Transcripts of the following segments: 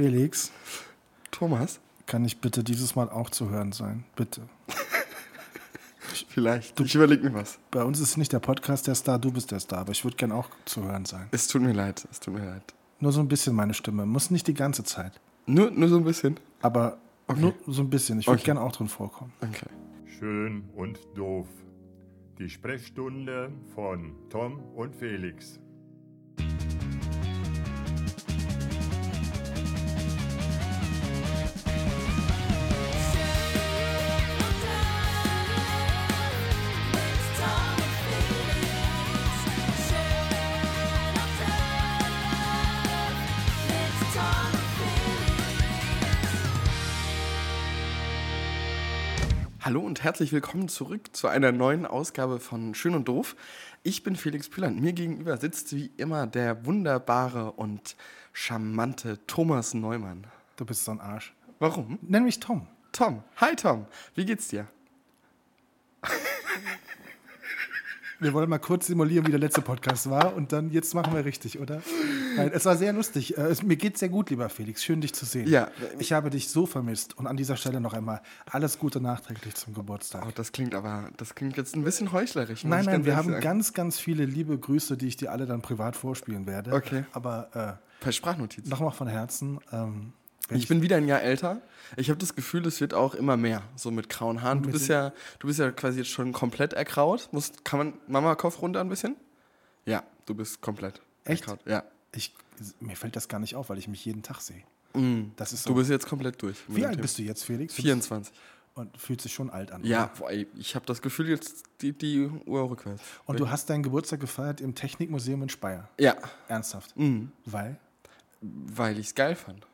Felix, Thomas? kann ich bitte dieses Mal auch zu hören sein? Bitte. Vielleicht. ich überlege mir was. Bei uns ist nicht der Podcast der Star, du bist der Star, aber ich würde gern auch zu hören sein. Es tut mir leid. Es tut mir leid. Nur so ein bisschen meine Stimme, muss nicht die ganze Zeit, Nur, nur so ein bisschen. aber Okay. nur so ein bisschen. Ich würde Okay. gern auch drin vorkommen. Okay. Schön und doof. Die Sprechstunde von Tom und Felix. Herzlich willkommen zurück zu einer neuen Ausgabe von Schön und Doof. Ich bin Felix Püland. Mir gegenüber sitzt wie immer der wunderbare und charmante Thomas Neumann. Du bist so ein Arsch. Warum? Nenn mich Tom. Tom. Hi Tom. Wie geht's dir? Wir wollen mal kurz simulieren, wie der letzte Podcast war und dann jetzt machen wir richtig, oder? Nein, es war sehr lustig. Äh, Es, mir geht sehr gut, lieber Felix. Schön, dich zu sehen. Ja. Ich habe dich so vermisst und an dieser Stelle noch einmal alles Gute nachträglich zum Geburtstag. Oh, das klingt aber, das klingt jetzt ein bisschen heuchlerisch. Nein, nein, wir haben sagen. ganz, ganz viele liebe Grüße, die ich dir alle dann privat vorspielen werde. Okay. Aber Per Sprachnotiz. äh, nochmal von Herzen. Ähm, Ich bin wieder ein Jahr älter. Ich habe das Gefühl, es wird auch immer mehr, so mit grauen Haaren. Du bist ja, du bist ja quasi jetzt schon komplett ergraut. Muss, kann man Mama Kopf runter ein bisschen? Ja, du bist komplett Echt? ergraut. Ja. Ich, mir fällt das gar nicht auf, weil ich mich jeden Tag sehe. Das ist so. Mm. Du bist jetzt komplett durch. wie alt Thema. bist du jetzt, Felix? Du bist- 24. Und fühlt sich schon alt an. Ja, boah, ich habe das Gefühl, jetzt die, die Uhr rückwärts. Und du hast deinen Geburtstag gefeiert im Technikmuseum in Speyer. Ja, Ernsthaft. Mhm. Weil weil ich es geil fand.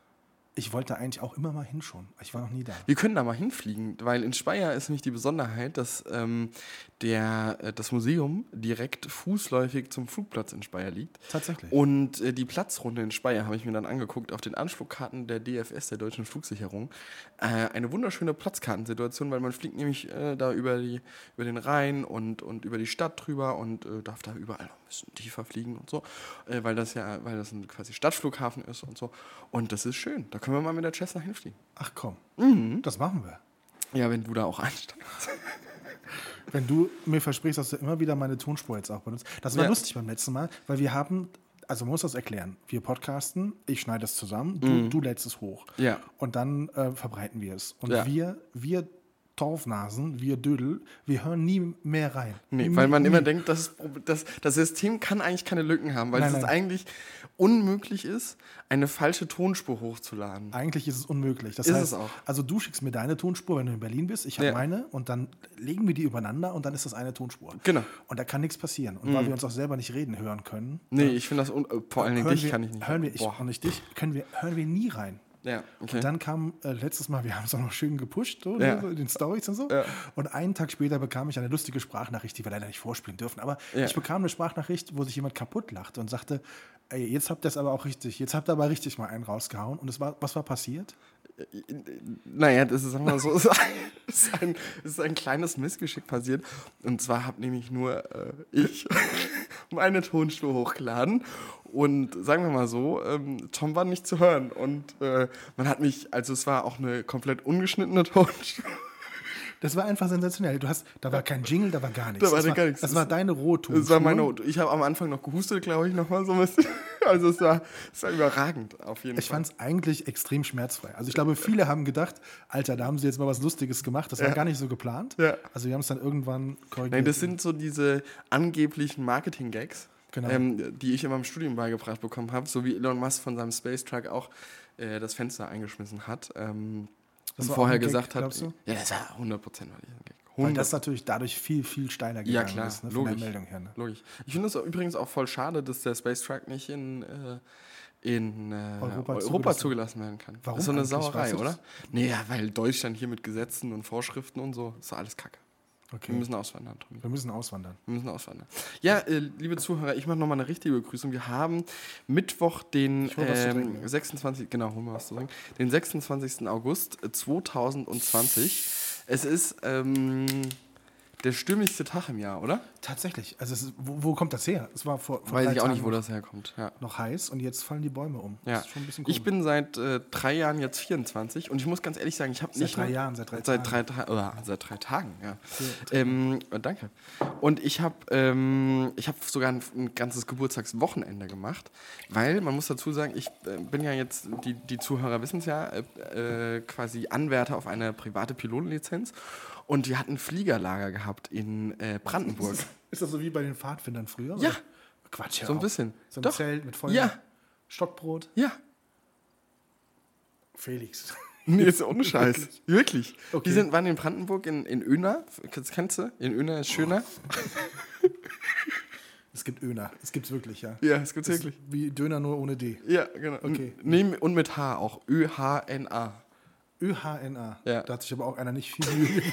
Ich wollte eigentlich auch immer mal hinschauen. Ich war noch nie da. Wir können da mal hinfliegen, weil in Speyer ist nämlich die Besonderheit, dass ähm, der, äh, das Museum direkt fußläufig zum Flugplatz in Speyer liegt. Tatsächlich. Und äh, die Platzrunde in Speyer habe ich mir dann angeguckt auf den Anflugkarten der DFS, der Deutschen Flugsicherung. Äh, eine wunderschöne Platzkartensituation, weil man fliegt nämlich äh, da über, die, über den Rhein und, und über die Stadt drüber und äh, darf da überall noch ein bisschen tiefer fliegen und so, weil das ja, weil das ein quasi Stadtflughafen ist und so. Und das ist schön. Da können wir mal mit der Cessna hinfliegen. Ach komm, Mhm. das machen wir. Ja, wenn du da auch einsteigst. Wenn du mir versprichst, dass du immer wieder meine Tonspur jetzt auch benutzt. Das war Ja. lustig beim letzten Mal, weil wir haben, also man muss das erklären. Wir podcasten, ich schneide es zusammen, du, du lädst es hoch. Mhm. Ja. Und dann äh, verbreiten wir es. Und Ja. wir, wir Torfnasen, wir Dödel, wir hören nie mehr rein. Nee, Nie- weil man immer nie. denkt, das, das, das System kann eigentlich keine Lücken haben, weil Nein, es nein. eigentlich unmöglich ist, eine falsche Tonspur hochzuladen. Eigentlich ist es unmöglich. Das Ist heißt, es auch. Also du schickst mir deine Tonspur, wenn du in Berlin bist, ich habe Ja. meine und dann legen wir die übereinander und dann ist das eine Tonspur. Genau. Mhm. Und da kann nichts passieren. Und weil wir uns auch selber nicht reden hören können, Nee, ich finde das, äh, vor allen Dingen dich wir, kann ich nicht. hören wir, ich Boah. auch nicht dich, können wir, hören wir nie rein. Ja, okay. Und dann kam äh, letztes Mal, wir haben es auch noch schön gepusht, so, Ja. so in den Stories und so. Ja. Und einen Tag später bekam ich eine lustige Sprachnachricht, die wir leider nicht vorspielen dürfen. Aber Ja. ich bekam eine Sprachnachricht, wo sich jemand kaputt lachte und sagte, ey, jetzt habt ihr es aber auch richtig, jetzt habt ihr aber richtig mal einen rausgehauen. Und es war, was war passiert? Naja, das ist, mal so, es ist ein, ist ein kleines Missgeschick passiert. Und zwar habe nämlich nur äh, ich meine Tonspur hochgeladen. Und sagen wir mal so, ähm, Tom war nicht zu hören. Und äh, man hat mich, also es war auch eine komplett ungeschnittene Tonspur. Das war einfach sensationell. Du hast, da war kein Jingle, da war gar nichts. Da war das, gar nichts. das war deine Rohtonspur. Das war meine, ich habe am Anfang noch gehustet, glaube ich, nochmal so ein bisschen. Also es war, es war überragend, auf jeden Ich Fall. fand es eigentlich extrem schmerzfrei. Also ich glaube, viele haben gedacht, Alter, da haben sie jetzt mal was Lustiges gemacht. Das war Ja. gar nicht so geplant. Ja. Also wir haben es dann irgendwann korrigiert. Nein, das sind so diese angeblichen Marketing-Gags, Genau. ähm, die ich immer im Studium beigebracht bekommen habe, so wie Elon Musk von seinem Space Truck auch äh, das Fenster eingeschmissen hat. Ähm, Das und war vorher Gag, gesagt hat. glaubst du? Ja, das war 100% war das ein Gag. Weil 100 das natürlich dadurch viel, viel steiler ja, gegangen klar, ist, ne, von der logisch. Meldung her. Ne? logisch. Ich finde es übrigens auch voll schade, dass der Space Truck nicht in, äh, in äh, Europa Europa, zugelassen- zugelassen werden kann. Warum Das ist so eine eigentlich? Weißt Sauerei, du oder? das? Nee, ja, weil Deutschland hier mit Gesetzen und Vorschriften und so, ist doch alles Kacke. Okay. Wir müssen auswandern, Tommy. Wir müssen auswandern. Wir müssen auswandern. Ja, äh, liebe Zuhörer, ich mache nochmal eine richtige Begrüßung. Wir haben Mittwoch, den ähm, trinken. 26. Genau, hol mal was zu trinken. Den 26. August äh, 2020. Es ist ähm, der stürmischste Tag im Jahr, oder? Tatsächlich. Also ist, wo, wo kommt das her? Es war vor, vor Weiß ich auch nicht, wo das herkommt. Ja. noch heiß und jetzt fallen die Bäume um. Ja. Das ist schon ein bisschen Ich bin seit äh, drei Jahren jetzt 24 und ich muss ganz ehrlich sagen, ich habe Seit nicht drei nur- Jahren, seit drei seit Tagen. drei, oder, seit drei Tagen, ja. Ähm, äh, danke. Und ich habe ähm, ich hab sogar ein, ein ganzes Geburtstagswochenende gemacht, weil man muss dazu sagen, ich äh, bin ja jetzt, die, die Zuhörer wissen es ja, äh, äh, quasi Anwärter auf eine private Pilotenlizenz und wir hatten ein Fliegerlager gehabt in äh, Brandenburg. Ist das so wie bei den Pfadfindern früher? Ja. oder? Quatsch, ja. So ein bisschen. So ein Doch. Zelt mit vollem Ja. Stockbrot. Ja. Felix. Nee, ist ohne Scheiß. Wirklich. Okay. Die sind, waren in Brandenburg in, in Öna. Das kennst du? In Öna ist schöner. Es gibt Öner. Es gibt's wirklich, ja. Ja, es gibt's Das ist wirklich. Wie Döner nur ohne D. Ja, genau. Okay. Nee, und mit H auch. Ö-H-N-A. ÖHNA. Ja. Da hat sich aber auch einer nicht viel Mühe.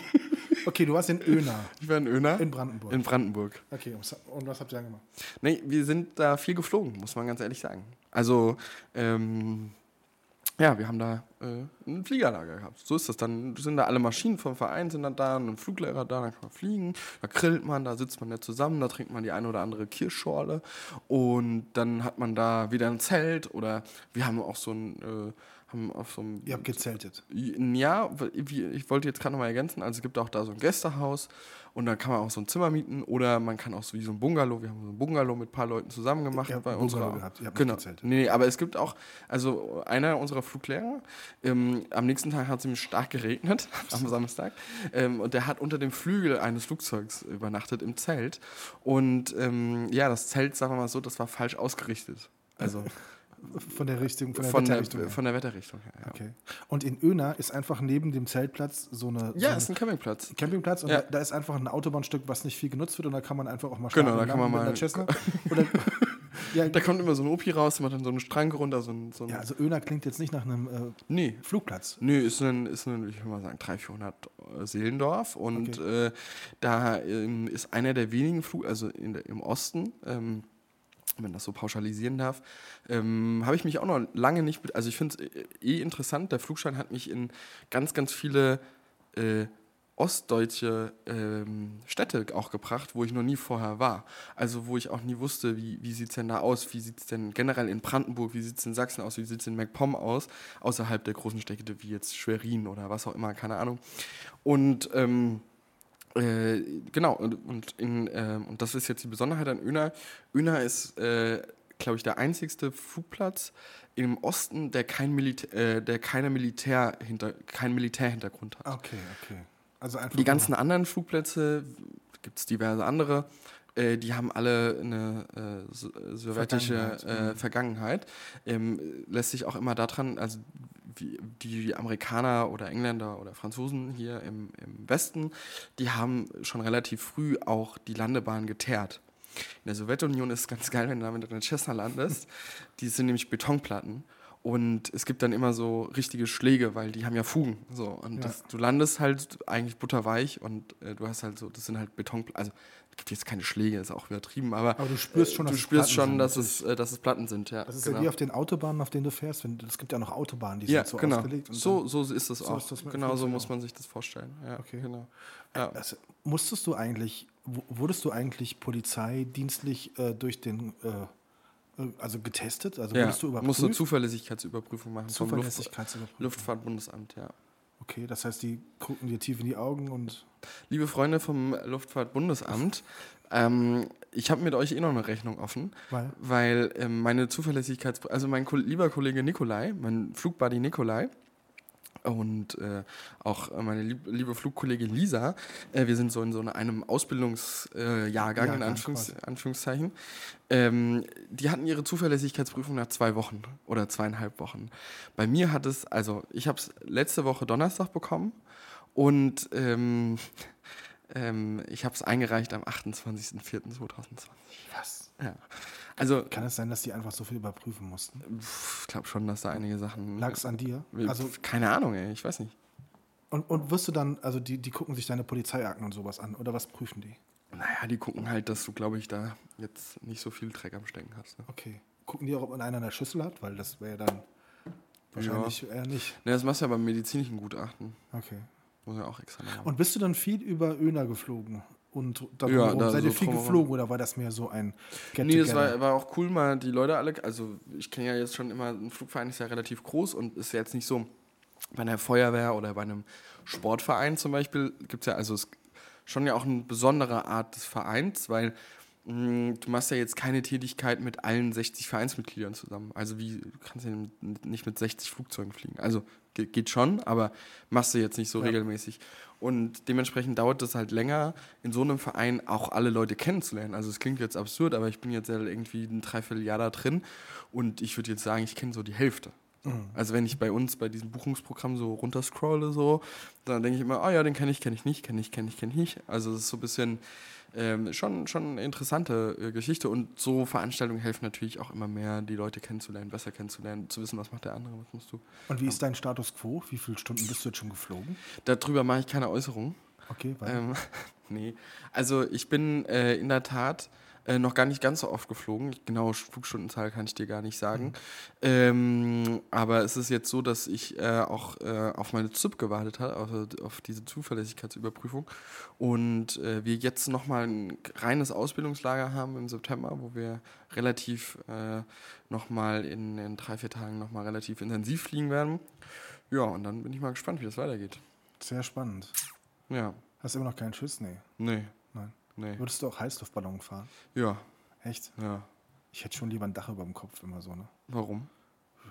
Okay, du warst in Öna. Ich war in Öna. In Brandenburg. In Brandenburg. Okay, und was- habt ihr dann gemacht? Nee, wir sind da viel geflogen, muss man ganz ehrlich sagen. Also, ähm, ja, wir haben da äh, ein Fliegerlager gehabt. So ist das. Dann sind da alle Maschinen vom Verein sind dann da, ein Fluglehrer da, dann kann man fliegen. Da grillt man, da sitzt man ja zusammen, da trinkt man die eine oder andere Kirschschorle. Und dann hat man da wieder ein Zelt oder wir haben auch so ein, äh, haben auf so einem Ihr habt gezeltet. ja, ich wollte jetzt gerade noch mal ergänzen, also es gibt auch da so ein Gästehaus und da kann man auch so ein Zimmer mieten oder man kann auch so wie so ein Bungalow, wir haben so ein Bungalow mit ein paar Leuten zusammen gemacht Ihr bei unserer gehabt, ihr habt genau. gezeltet. Nee, nee, aber es gibt auch, also einer unserer Fluglehrer, ähm, am nächsten Tag hat es ziemlich stark geregnet, am Samstag, ähm, und der hat unter dem Flügel eines Flugzeugs übernachtet im Zelt und ähm, ja, das Zelt, sagen wir mal so, das war falsch ausgerichtet. Also Von der Richtung, von der von der, Wetterrichtung. her. von der Wetterrichtung her. Ja, Okay. Und in Öna ist einfach neben dem Zeltplatz so eine, ja so ist ein Campingplatz. Campingplatz und Ja. da, ist einfach ein Autobahnstück, was nicht viel genutzt wird und da kann man einfach auch mal Genau, schlafen da kann man mal-. Oder, ja, Da kommt immer so ein Opi raus, der macht dann so einen Strang runter, so ein. So ein ja, also Öna klingt jetzt nicht nach einem äh, nee. Flugplatz. Nö, ist ein, ist ein, ich will mal sagen, 300, 400 äh, Seelendorf. Und äh, da ähm, ist einer der wenigen Flug, also in der, im Osten, ähm, wenn man das so pauschalisieren darf, ähm, habe ich mich auch noch lange nicht, also ich finde es eh interessant, der Flugschein hat mich in ganz, ganz viele äh, ostdeutsche ähm, Städte auch gebracht, wo ich noch nie vorher war. Also wo ich auch nie wusste, wie, wie sieht es denn da aus, wie sieht es denn generell in Brandenburg, wie sieht es in Sachsen aus, wie sieht es in MacPom aus, außerhalb der großen Städte wie jetzt Schwerin oder was auch immer, keine Ahnung. Und ähm, äh, genau, und, und, in, ähm, und das ist jetzt die Besonderheit an Öna. Öna ist, äh, glaube ich, der einzigste Flugplatz im Osten, der, kein Militä äh, der keine Militär hinter keinen Militärhintergrund hat. Okay, okay. Also einfach Die ganzen anderen Flugplätze, gibt es diverse andere, äh, die haben alle eine äh, äh, sowjetische Vergangenheit, Vergangenheit. mhm. Äh, Vergangenheit. Ähm, lässt sich auch immer daran, also wie, die Amerikaner oder Engländer oder Franzosen hier im, im Westen, die haben schon relativ früh auch die Landebahn geteert. In der Sowjetunion ist es ganz geil, wenn du da mit einer Cessna landest. Die sind nämlich Betonplatten. Und es gibt dann immer so richtige Schläge, weil die haben ja Fugen. So. Und Ja. das, du landest halt eigentlich butterweich und äh, du hast halt so, das sind halt Betonplatten. Also jetzt keine Schläge, ist auch übertrieben, aber, Aber du spürst schon, du dass es spürst Platten schon, sind, dass es, äh, dass es Platten sind. Ja, Das ist genau. ja wie auf den Autobahnen, auf denen du fährst. Wenn, es gibt ja noch Autobahnen, die ja, sind so genau. ausgelegt. und So, so ist es so auch. ist das genau so muss man sich das vorstellen. Ja, Okay. genau. Ja. also, musstest du eigentlich, wurdest du eigentlich polizeidienstlich äh, durch den, äh, äh, also getestet? Also ja. wurdest du überprüft? musst eine Zuverlässigkeitsüberprüfung machen Zuverlässigkeitsüberprüfung. Luftfahrtbundesamt, ja. Okay, das heißt, die gucken dir tief in die Augen und Liebe Freunde vom Luftfahrtbundesamt, ähm, ich habe mit euch eh noch eine Rechnung offen, Weil? weil ähm, meine Zuverlässigkeits... Also mein Ko lieber Kollege Nikolai, mein Flugbuddy Nikolai und äh, auch meine lieb liebe Flugkollegin Lisa, äh, wir sind so in so einem Ausbildungsjahrgang, Jahrgang, in Anführungs. Anführungszeichen, ähm, die hatten ihre Zuverlässigkeitsprüfung nach zwei Wochen oder zweieinhalb Wochen. Bei mir hat es, also ich habe es letzte Woche Donnerstag bekommen und ähm, ähm, ich habe es eingereicht am 28.04.2020. Was? Ja. Also, Kann es sein, dass die einfach so viel überprüfen mussten? ich glaube schon, dass da einige Sachen. Lag es an dir? Also, keine Ahnung, ey, ich weiß nicht. und, und wirst du dann, also die, die gucken sich deine Polizeiakten und sowas an oder was prüfen die? Naja, die gucken halt, dass du, glaube ich, da jetzt nicht so viel Dreck am Stecken hast. Ne? Okay. Gucken die auch, ob man einer eine Schüssel hat? Weil das wäre ja dann wahrscheinlich eher nicht. Ne, das machst du ja beim medizinischen Gutachten. Okay. Muss ja auch extra machen. Und bist du dann viel über Öna geflogen? Und Ja, darum da seid ihr so viel drumherum. geflogen oder war das mehr so ein Get Nee, es war, war auch cool, mal die Leute alle, also ich kenne ja jetzt schon immer, ein Flugverein ist ja relativ groß und ist ja jetzt nicht so, bei einer Feuerwehr oder bei einem Sportverein zum Beispiel gibt es ja, also es ist schon ja auch eine besondere Art des Vereins, weil du machst ja jetzt keine Tätigkeit mit allen 60 Vereinsmitgliedern zusammen. Also wie, du kannst ja nicht mit 60 Flugzeugen fliegen. Also ge- geht schon, aber machst du jetzt nicht so Ja. regelmäßig. Und dementsprechend dauert es halt länger, in so einem Verein auch alle Leute kennenzulernen. Also es klingt jetzt absurd, aber ich bin jetzt ja irgendwie ein Dreivierteljahr da drin und ich würde jetzt sagen, ich kenne so die Hälfte. Also wenn ich bei uns bei diesem Buchungsprogramm so runterscrolle, so, dann denke ich immer, ah ja, den kenne ich, kenne ich nicht, kenne ich, kenne ich, kenne ich nicht. Also es ist so ein bisschen ähm, schon, schon eine interessante äh, Geschichte und so Veranstaltungen helfen natürlich auch immer mehr, die Leute kennenzulernen, besser kennenzulernen, zu wissen, was macht der andere, was musst du. Und wie ist dein Status quo? Wie viele Stunden bist du jetzt schon geflogen? Darüber mache ich keine Äußerung. Okay, weil Ähm, nee. Also ich bin äh, in der Tat äh, noch gar nicht ganz so oft geflogen. Genaue Flugstundenzahl kann ich dir gar nicht sagen. Ähm, aber es ist jetzt so, dass ich äh, auch äh, auf meine ZIP gewartet habe, auf, auf diese Zuverlässigkeitsüberprüfung. Und äh, wir jetzt nochmal ein reines Ausbildungslager haben im September, wo wir relativ äh, nochmal in, in drei, vier Tagen nochmal relativ intensiv fliegen werden. Ja, und dann bin ich mal gespannt, wie das weitergeht. sehr spannend. Ja, Hast du immer noch keinen Schiss? Nee. nee. Nee. Würdest du auch Heißluftballon fahren? Ja, Echt? ja. Ich hätte schon lieber ein Dach über dem Kopf immer so, ne? Warum?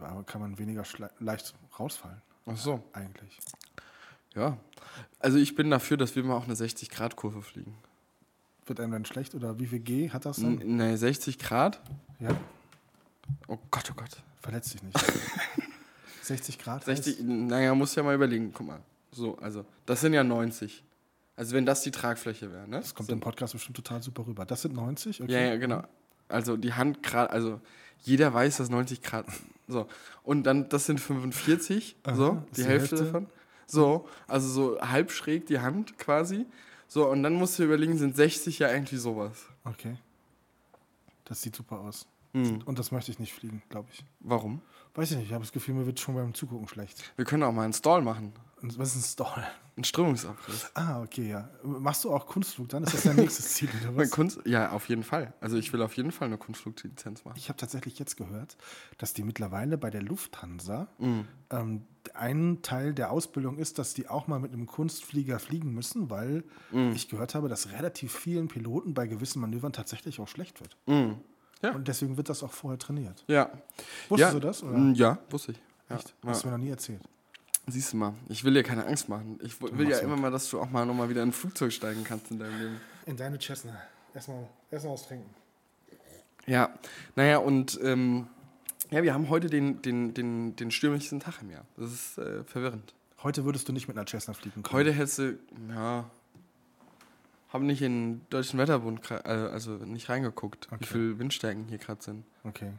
Aber kann man weniger leicht rausfallen, Ach so. eigentlich. Ja. Also ich bin dafür, dass wir mal auch eine 60-Grad-Kurve fliegen. Wird einem dann schlecht oder wie viel G hat das dann? N ne, 60 Grad? Ja, Oh Gott, oh Gott. verletzt dich nicht. 60 Grad? 60, naja, muss ja mal überlegen. Guck mal. So, also, das sind ja 90. Also wenn das die Tragfläche wäre, ne? Das kommt im Podcast bestimmt total super rüber. Das sind 90? Okay. Ja, ja, genau. Also die Hand gerade, also jeder weiß, dass 90 Grad. So. Und dann, das sind 45, Aha, so, die die Hälfte, Hälfte. davon. So, also so halb schräg die Hand quasi. So, und dann musst du überlegen, sind 60 ja irgendwie sowas. Okay. Das sieht super aus. Hm. Und das möchte ich nicht fliegen, glaube ich. Warum? Weiß ich nicht, ich habe das Gefühl, mir wird schon beim Zugucken schlecht. Wir können auch mal einen Stall machen. Was ist ein Stall? Einen Strömungsabriss. Ah, okay, ja. Machst du auch Kunstflug dann? Ist das dein nächstes Ziel oder was? Kunst, ja, auf jeden Fall. Also ich will auf jeden Fall eine Kunstfluglizenz machen. Ich habe tatsächlich jetzt gehört, dass die mittlerweile bei der Lufthansa Mhm. ähm, ein Teil der Ausbildung ist, dass die auch mal mit einem Kunstflieger fliegen müssen, weil Mhm. ich gehört habe, dass relativ vielen Piloten bei gewissen Manövern tatsächlich auch schlecht wird. Mhm. Ja. Und deswegen wird das auch vorher trainiert. Ja. Wusstest ja. du das? Oder? Mm, Ja, wusste ich. Ja. Echt? Hast du mir noch nie erzählt. Siehst du mal, ich will dir keine Angst machen. Ich will ja immer mal, dass du auch mal nochmal wieder in ein Flugzeug steigen kannst in deinem Leben. In deine Cessna. Erstmal, erstmal was trinken. Ja, naja, und ähm, ja, wir haben heute den, den, den, den stürmischsten Tag im Jahr. Das ist äh, verwirrend. Heute würdest du nicht mit einer Cessna fliegen können. Heute hättest du, ja, haben nicht in den Deutschen Wetterbund, äh, also nicht reingeguckt, wie Okay. viel Windstärken hier gerade sind. Okay.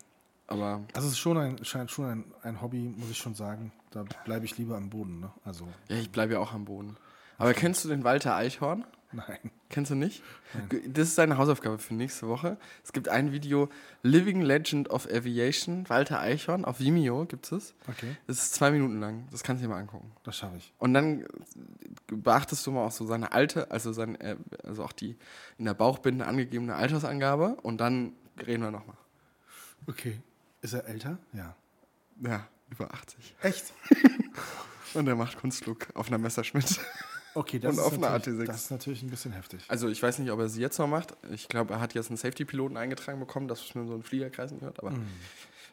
Aber Also es ist schon ein, scheint schon ein, ein Hobby, muss ich schon sagen. Da bleibe ich lieber am Boden. Ne? Also, ja, ich bleibe ja auch am Boden. Aber kennst du den Walter Eichhorn? nein. Kennst du nicht? Das ist deine Hausaufgabe für nächste Woche. Es gibt ein Video, Living Legend of Aviation, Walter Eichhorn, auf Vimeo gibt es. Okay, Es ist zwei Minuten lang. Das kannst du dir mal angucken. das schaffe ich. Und dann äh, beachtest du mal auch so seine alte, also sein, äh, also auch die in der Bauchbinde angegebene Altersangabe und dann reden wir nochmal. Okay. Ist er älter? Ja. Ja, über 80. Echt? Und er macht Kunstflug auf einer Messerschmidt. Okay, das, Und ist auf einer natürlich- AT6. das ist natürlich ein bisschen heftig. Also ich weiß nicht, ob er sie jetzt noch macht. Ich glaube, er hat jetzt einen Safety-Piloten eingetragen bekommen, dass es nur so ein Fliegerkreisen gehört. Aber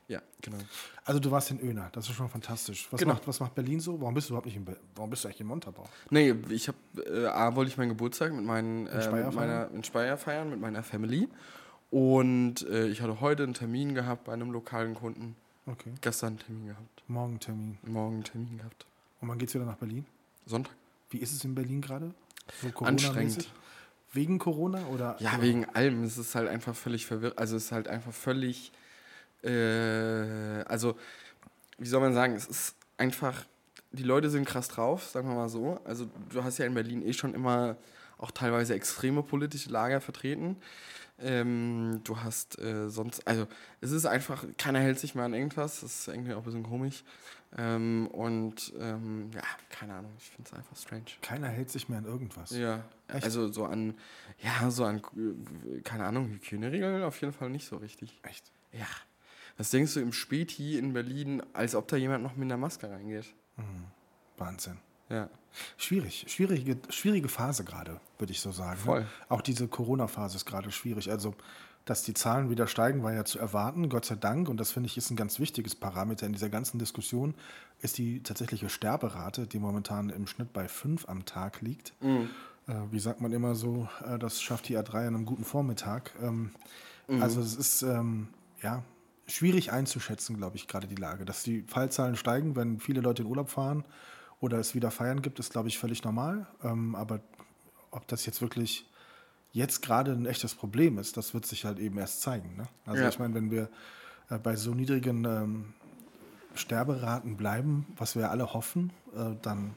ja, genau. Also du warst in Öna, das ist schon fantastisch. Was, Genau. macht, was macht Berlin so? Warum bist du überhaupt nicht in Be Warum bist du eigentlich in Montabaur? Nee, ich habe, äh, A, wollte ich meinen Geburtstag mit, meinen, äh, Speyer mit meiner, in Speyer feiern, mit meiner Family. Und äh, ich hatte heute einen Termin gehabt bei einem lokalen Kunden. Okay. Gestern einen Termin gehabt. Morgen Termin. Morgen einen Termin gehabt. Und wann geht's wieder nach Berlin? Sonntag. Wie ist es in Berlin gerade? So Anstrengend. Wegen Corona oder? Ja, wegen allem. Es ist halt einfach völlig verwirrt. Also es ist halt einfach völlig. Äh, also, wie soll man sagen, es ist einfach. Die Leute sind krass drauf, sagen wir mal so. Also du hast ja in Berlin eh schon immer auch teilweise extreme politische Lager vertreten. Ähm, du hast äh, sonst, also es ist einfach, keiner hält sich mehr an irgendwas, das ist irgendwie auch ein bisschen komisch. Ähm, und ähm, ja, keine Ahnung, ich finde es einfach strange. Keiner hält sich mehr an irgendwas. Ja, Echt? also so an, ja, so an, keine Ahnung, Hygieneregeln auf jeden Fall nicht so richtig. Echt? Ja. Was denkst du im Späti in Berlin, als ob da jemand noch mit einer Maske reingeht? Wahnsinn. Ja. Schwierig, schwierige, schwierige Phase gerade, würde ich so sagen. Voll. Ne? Auch diese Corona-Phase ist gerade schwierig. Also, dass die Zahlen wieder steigen, war ja zu erwarten, Gott sei Dank. Und das finde ich ist ein ganz wichtiges Parameter in dieser ganzen Diskussion, ist die tatsächliche Sterberate, die momentan im Schnitt bei fünf am Tag liegt. Äh, wie sagt man immer so, äh, das schafft die A3 an einem guten Vormittag. Ähm, Also es ist ähm, ja schwierig einzuschätzen, glaube ich, gerade die Lage. Dass die Fallzahlen steigen, wenn viele Leute in Urlaub fahren oder es wieder feiern gibt, ist, glaube ich, völlig normal. Ähm, aber ob das jetzt wirklich jetzt gerade ein echtes Problem ist, das wird sich halt eben erst zeigen. Ne? Also Ja. ich meine, wenn wir äh, bei so niedrigen ähm, Sterberaten bleiben, was wir alle hoffen, äh, dann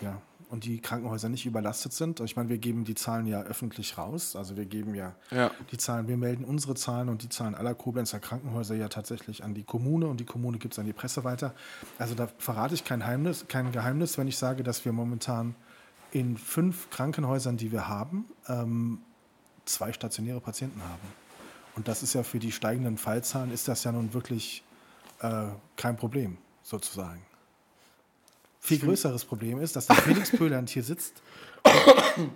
ja, und die Krankenhäuser nicht überlastet sind. Ich meine, wir geben die Zahlen ja öffentlich raus. Also wir geben ja, Ja. die Zahlen, wir melden unsere Zahlen und die Zahlen aller Koblenzer Krankenhäuser ja tatsächlich an die Kommune und die Kommune gibt es an die Presse weiter. Also da verrate ich kein Geheimnis, kein Geheimnis, wenn ich sage, dass wir momentan in fünf Krankenhäusern, die wir haben, ähm, zwei stationäre Patienten haben. Und das ist ja für die steigenden Fallzahlen, ist das ja nun wirklich äh, kein Problem, sozusagen. Viel größeres Problem ist, dass der Felix Pöhland hier sitzt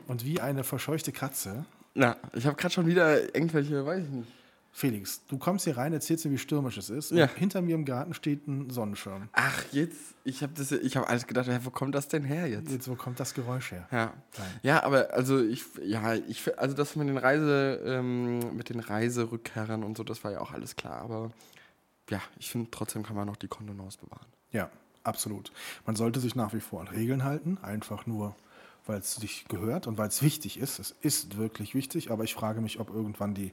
und wie eine verscheuchte Katze. Na, ich habe gerade schon wieder irgendwelche, weiß ich nicht. Felix, du kommst hier rein, erzählst mir, wie stürmisch es ist. Ja. Und hinter mir im Garten steht ein Sonnenschirm. Ach, jetzt, ich habe habe alles gedacht, wo kommt das denn her jetzt? Jetzt, wo kommt das Geräusch her? Ja. Nein. ja, aber also ich, ja, ich, also das mit den Reise, ähm, mit den Reiserückkehrern und so, das war ja auch alles klar. Aber ja, ich finde trotzdem kann man noch die Kontenance bewahren. Ja, absolut. Man sollte sich nach wie vor an Regeln halten, einfach nur, weil es sich gehört und weil es wichtig ist. Es ist wirklich wichtig, aber ich frage mich, ob irgendwann die,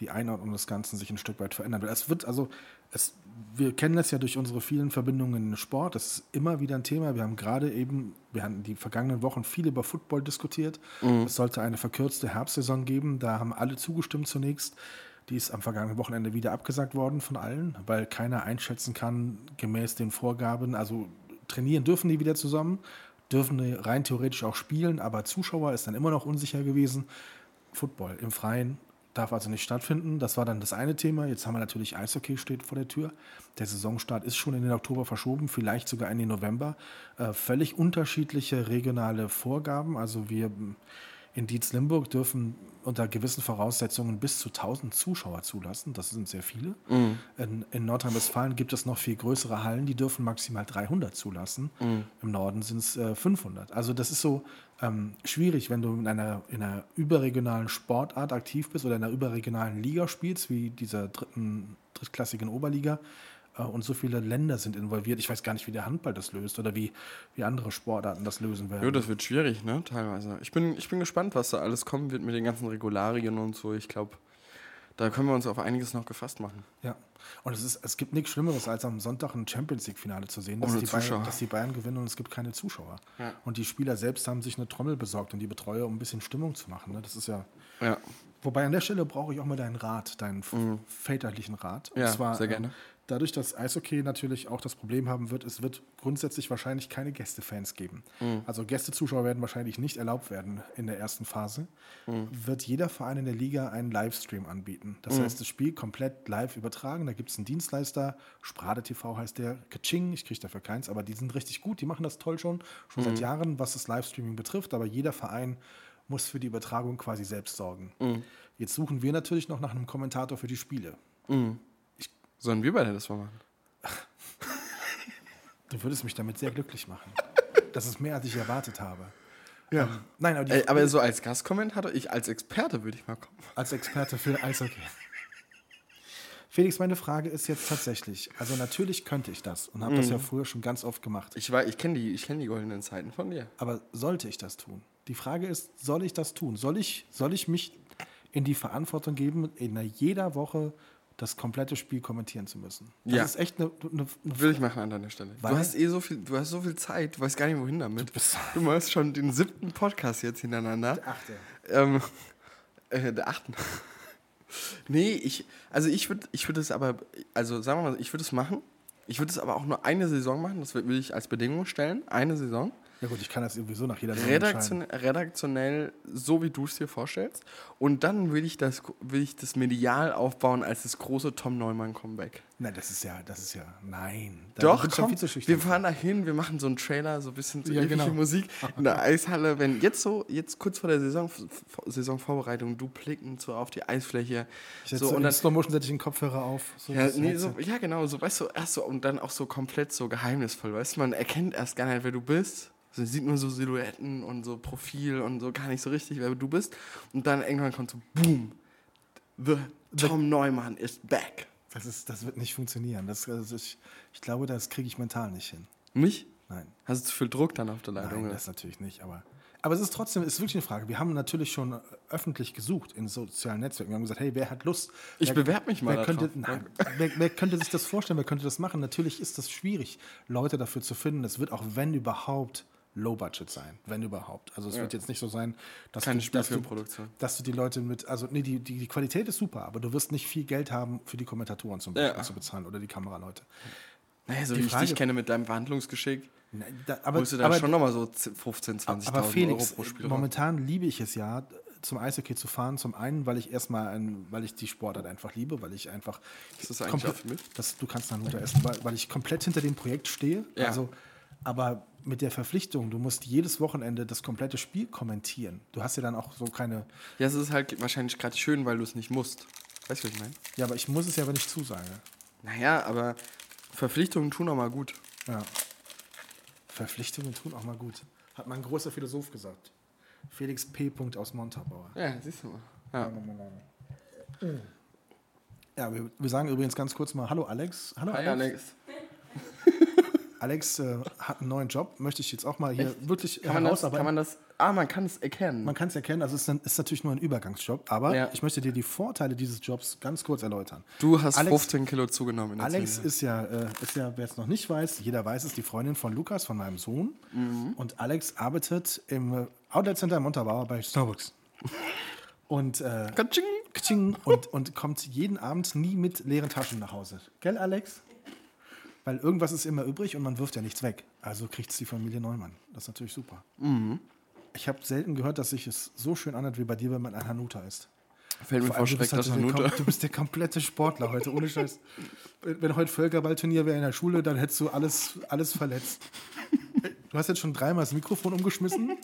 die Einordnung des Ganzen sich ein Stück weit verändern wird. Es wird also, es, wir kennen das ja durch unsere vielen Verbindungen in den Sport. Das ist immer wieder ein Thema. Wir haben gerade eben, wir haben die vergangenen Wochen viel über Football diskutiert. Es sollte eine verkürzte Herbstsaison geben. Da haben alle zugestimmt zunächst. Die ist am vergangenen Wochenende wieder abgesagt worden von allen, weil keiner einschätzen kann, gemäß den Vorgaben, also trainieren dürfen die wieder zusammen, dürfen die rein theoretisch auch spielen, aber Zuschauer ist dann immer noch unsicher gewesen. Football im Freien darf also nicht stattfinden. Das war dann das eine Thema. Jetzt haben wir natürlich Eishockey steht vor der Tür. Der Saisonstart ist schon in den Oktober verschoben, vielleicht sogar in den November. Äh, völlig unterschiedliche regionale Vorgaben. Also wir in Dietz-Limburg dürfen unter gewissen Voraussetzungen bis zu 1000 Zuschauer zulassen. Das sind sehr viele. In, in Nordrhein-Westfalen gibt es noch viel größere Hallen, die dürfen maximal 300 zulassen. Im Norden sind es äh, 500. Also das ist so ähm, schwierig, wenn du in einer, in einer überregionalen Sportart aktiv bist oder in einer überregionalen Liga spielst, wie dieser dritten, drittklassigen Oberliga. Äh, Und so viele Länder sind involviert. Ich weiß gar nicht, wie der Handball das löst oder wie, wie andere Sportarten das lösen werden. Ja, das wird schwierig, ne, teilweise. Ich bin, ich bin gespannt, was da alles kommen wird mit den ganzen Regularien und so. Ich glaube, da können wir uns auf einiges noch gefasst machen. Ja. Und es, ist, es gibt nichts Schlimmeres, als am Sonntag ein Champions League-Finale zu sehen, dass die, Bayern, dass die Bayern gewinnen und es gibt keine Zuschauer. Ja. Und die Spieler selbst haben sich eine Trommel besorgt und die Betreuer, um ein bisschen Stimmung zu machen. Ne? Das ist ja. Ja. Wobei an der Stelle brauche ich auch mal deinen Rat, deinen f- väterlichen Rat. Mhm. Ja, sehr gerne. Dadurch, dass Eishockey natürlich auch das Problem haben wird, es wird grundsätzlich wahrscheinlich keine Gästefans geben. Mhm. Also Gästezuschauer werden wahrscheinlich nicht erlaubt werden in der ersten Phase. Mhm. Wird jeder Verein in der Liga einen Livestream anbieten. Das Mhm. heißt, das Spiel komplett live übertragen. Da gibt es einen Dienstleister, Sprade TV heißt der, Kaching, ich kriege dafür keins, aber die sind richtig gut, die machen das toll schon, schon Mhm. seit Jahren, was das Livestreaming betrifft. Aber jeder Verein muss für die Übertragung quasi selbst sorgen. Mhm. Jetzt suchen wir natürlich noch nach einem Kommentator für die Spiele. Sollen wir beide das mal machen? Du würdest mich damit sehr glücklich machen. Das ist mehr, als ich erwartet habe. Ja. Ähm, nein, aber, Ey, aber so als Gastkommentator, ich als Experte würde ich mal kommen. als Experte für Eishockey. Felix, meine Frage ist jetzt tatsächlich, also natürlich könnte ich das und habe das ja früher schon ganz oft gemacht. Ich, weiß, ich kenne die, ich kenn die goldenen Zeiten von dir. Aber sollte ich das tun? Die Frage ist, soll ich das tun? Soll ich, soll ich mich in die Verantwortung geben, in jeder Woche das komplette Spiel kommentieren zu müssen. Ja. Das ist echt eine, eine, eine Will ich machen an deiner Stelle. Du hast eh so viel, du hast so viel Zeit, du weißt gar nicht, wohin damit. Du, bist- machst schon den siebten Podcast jetzt hintereinander. Achte. Ähm, äh, der achten. nee, ich, also ich würde ich würd es aber, also sagen wir mal, ich würde es machen. Ich würde es aber auch nur eine Saison machen, das will ich als Bedingung stellen. Eine Saison. Ja gut, ich kann das sowieso nach jeder. Redaktion, redaktionell, so wie du es dir vorstellst. Und dann will ich, das, will ich das medial aufbauen als das große Tom Neumann-Comeback. Nein, das ist ja, das ist ja, nein. Da Doch, komm, wir fahren da hin, wir machen so einen Trailer, so ein bisschen so Ja, genau. Musik in der Eishalle. Wenn jetzt so, jetzt kurz vor der Saison, Saisonvorbereitung, du blickend so auf die Eisfläche. Ich setze so, so, und in dann, Slow Motion setze ich den Kopfhörer auf. So ja, nee, so, ja, genau, so, weißt du, erst so, und dann auch so komplett so geheimnisvoll, weißt du, man erkennt erst gar nicht, wer du bist. Man sieht nur so Silhouetten und so Profil und so gar nicht so richtig, wer du bist. Und dann irgendwann kommt so, boom, the Tom Neumann is back. das, ist, das wird nicht funktionieren. Das, also ich, ich glaube, das kriege ich mental nicht hin. Mich? Nein. Hast du zu viel Druck dann auf der Leitung? Nein, oder? das natürlich nicht. Aber, aber es ist trotzdem, es ist wirklich eine Frage. Wir haben natürlich schon öffentlich gesucht in sozialen Netzwerken. Wir haben gesagt, hey, wer hat Lust? Ich wer, bewerb mich mal Wer könnte, nein, wer, wer könnte sich das vorstellen? Wer könnte das machen? Natürlich ist das schwierig, Leute dafür zu finden. Es wird auch, wenn überhaupt, Low Budget sein. Wenn überhaupt. Also es wird jetzt nicht so sein, dass Keine du, dass du, dass du die Leute mit, also nee, die, die, die Qualität ist super, aber du wirst nicht viel Geld haben, für die Kommentatoren zum Beispiel Ja. zu bezahlen oder die Kameraleute. Naja, so Die wie ich Frage- dich kenne mit deinem Verhandlungsgeschick, Nein, da, aber, holst du da aber, schon nochmal so 15, 20.000 aber Felix, Euro pro Spiel momentan liebe ich es ja, zum Eishockey zu fahren. Zum einen, weil ich erstmal, ein, weil ich die Sportart einfach liebe, weil ich einfach. Ist das eigentlich komplett- auch für mich? Das, du kannst Nanuta essen, weil, weil ich komplett hinter dem Projekt stehe. Ja. Also, aber mit der Verpflichtung, du musst jedes Wochenende das komplette Spiel kommentieren. Du hast ja dann auch so keine. Ja, es ist halt wahrscheinlich gerade schön, weil du es nicht musst. Weißt du, was ich meine? Ja, aber ich muss es ja, wenn ich zusage. Naja, aber Verpflichtungen tun auch mal gut. Ja. Verpflichtungen tun auch mal gut. Hat mal ein großer Philosoph gesagt. Felix P. Aus Montabaur. Ja, siehst du mal. Ja. Ja, wir, wir sagen übrigens ganz kurz mal Hallo Alex. Hallo Hi, Alex. Alex. Alex äh, hat einen neuen Job, möchte ich jetzt auch mal hier wirklich Kann man, das, kann man das. Ah, man kann es erkennen. Man kann es erkennen, also es ist, ist natürlich nur ein Übergangsjob, aber Ja. ich möchte dir die Vorteile dieses Jobs ganz kurz erläutern. du hast Alex- 15 Kilo zugenommen in der Alex Zeit. ist ja, äh, ist ja, wer es noch nicht weiß, jeder weiß es, die Freundin von Lukas, von meinem Sohn. Mhm. Und Alex arbeitet im äh, Outlet Center in Montabaur bei Starbucks. Und, äh, Katsching. Und, und kommt jeden Abend nie mit leeren Taschen nach Hause. Gell, Alex? Weil irgendwas ist immer übrig und man wirft ja nichts weg. Also kriegt es die Familie Neumann. Das ist natürlich super. Mhm. Ich habe selten gehört, dass sich es so schön anhört wie bei dir, wenn man ein Hanuta ist. Fällt mir Vor Schreck, bist halt das der, Hanuta. du bist der komplette Sportler heute, ohne Scheiß. Wenn wenn heute Völkerballturnier wäre in der Schule, dann hättest du alles, alles verletzt. Du hast jetzt schon dreimal das Mikrofon umgeschmissen,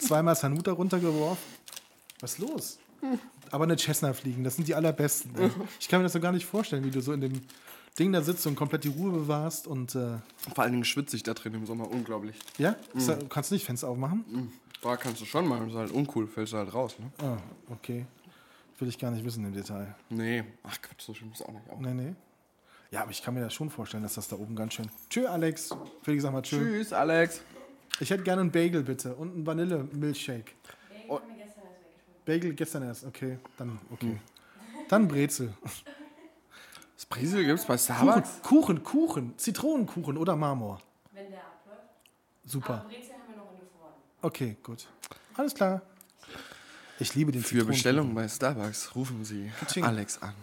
zweimal das Hanuta runtergeworfen. Was ist los? Aber eine Cessna fliegen, das sind die allerbesten. ey. Ich kann mir das so gar nicht vorstellen, wie du so in dem Ding da sitzt und komplett die Ruhe bewahrst und äh, Vor allen Dingen schwitze ich da drin im Sommer unglaublich. ja, Ist da- kannst du nicht Fenster aufmachen? Da kannst du schon mal, das ist halt uncool, fällst du halt raus, ne? Ah, okay. Will ich gar nicht wissen im Detail. Nee, ach Quatsch, so schlimm ist auch nicht. Auch. Nee, nee. Ja, aber ich kann mir das schon vorstellen, dass das da oben ganz schön. Tschö, Alex. Felix, sag mal tschö. Tschüss, Alex. Ich hätte gerne einen Bagel, bitte. Und einen Vanille-Milchshake. Bagel gestern erst, okay. Dann, okay. Dann Brezel. Das Bresel gibt's bei Kuchen, Starbucks? Kuchen, Kuchen. Zitronenkuchen oder Marmor. Wenn der abläuft. Super. Aber Brezel haben wir noch in. Okay, gut. Alles klar. Ich liebe den Für. Bestellungen bei Starbucks rufen Sie Katsching. Alex an.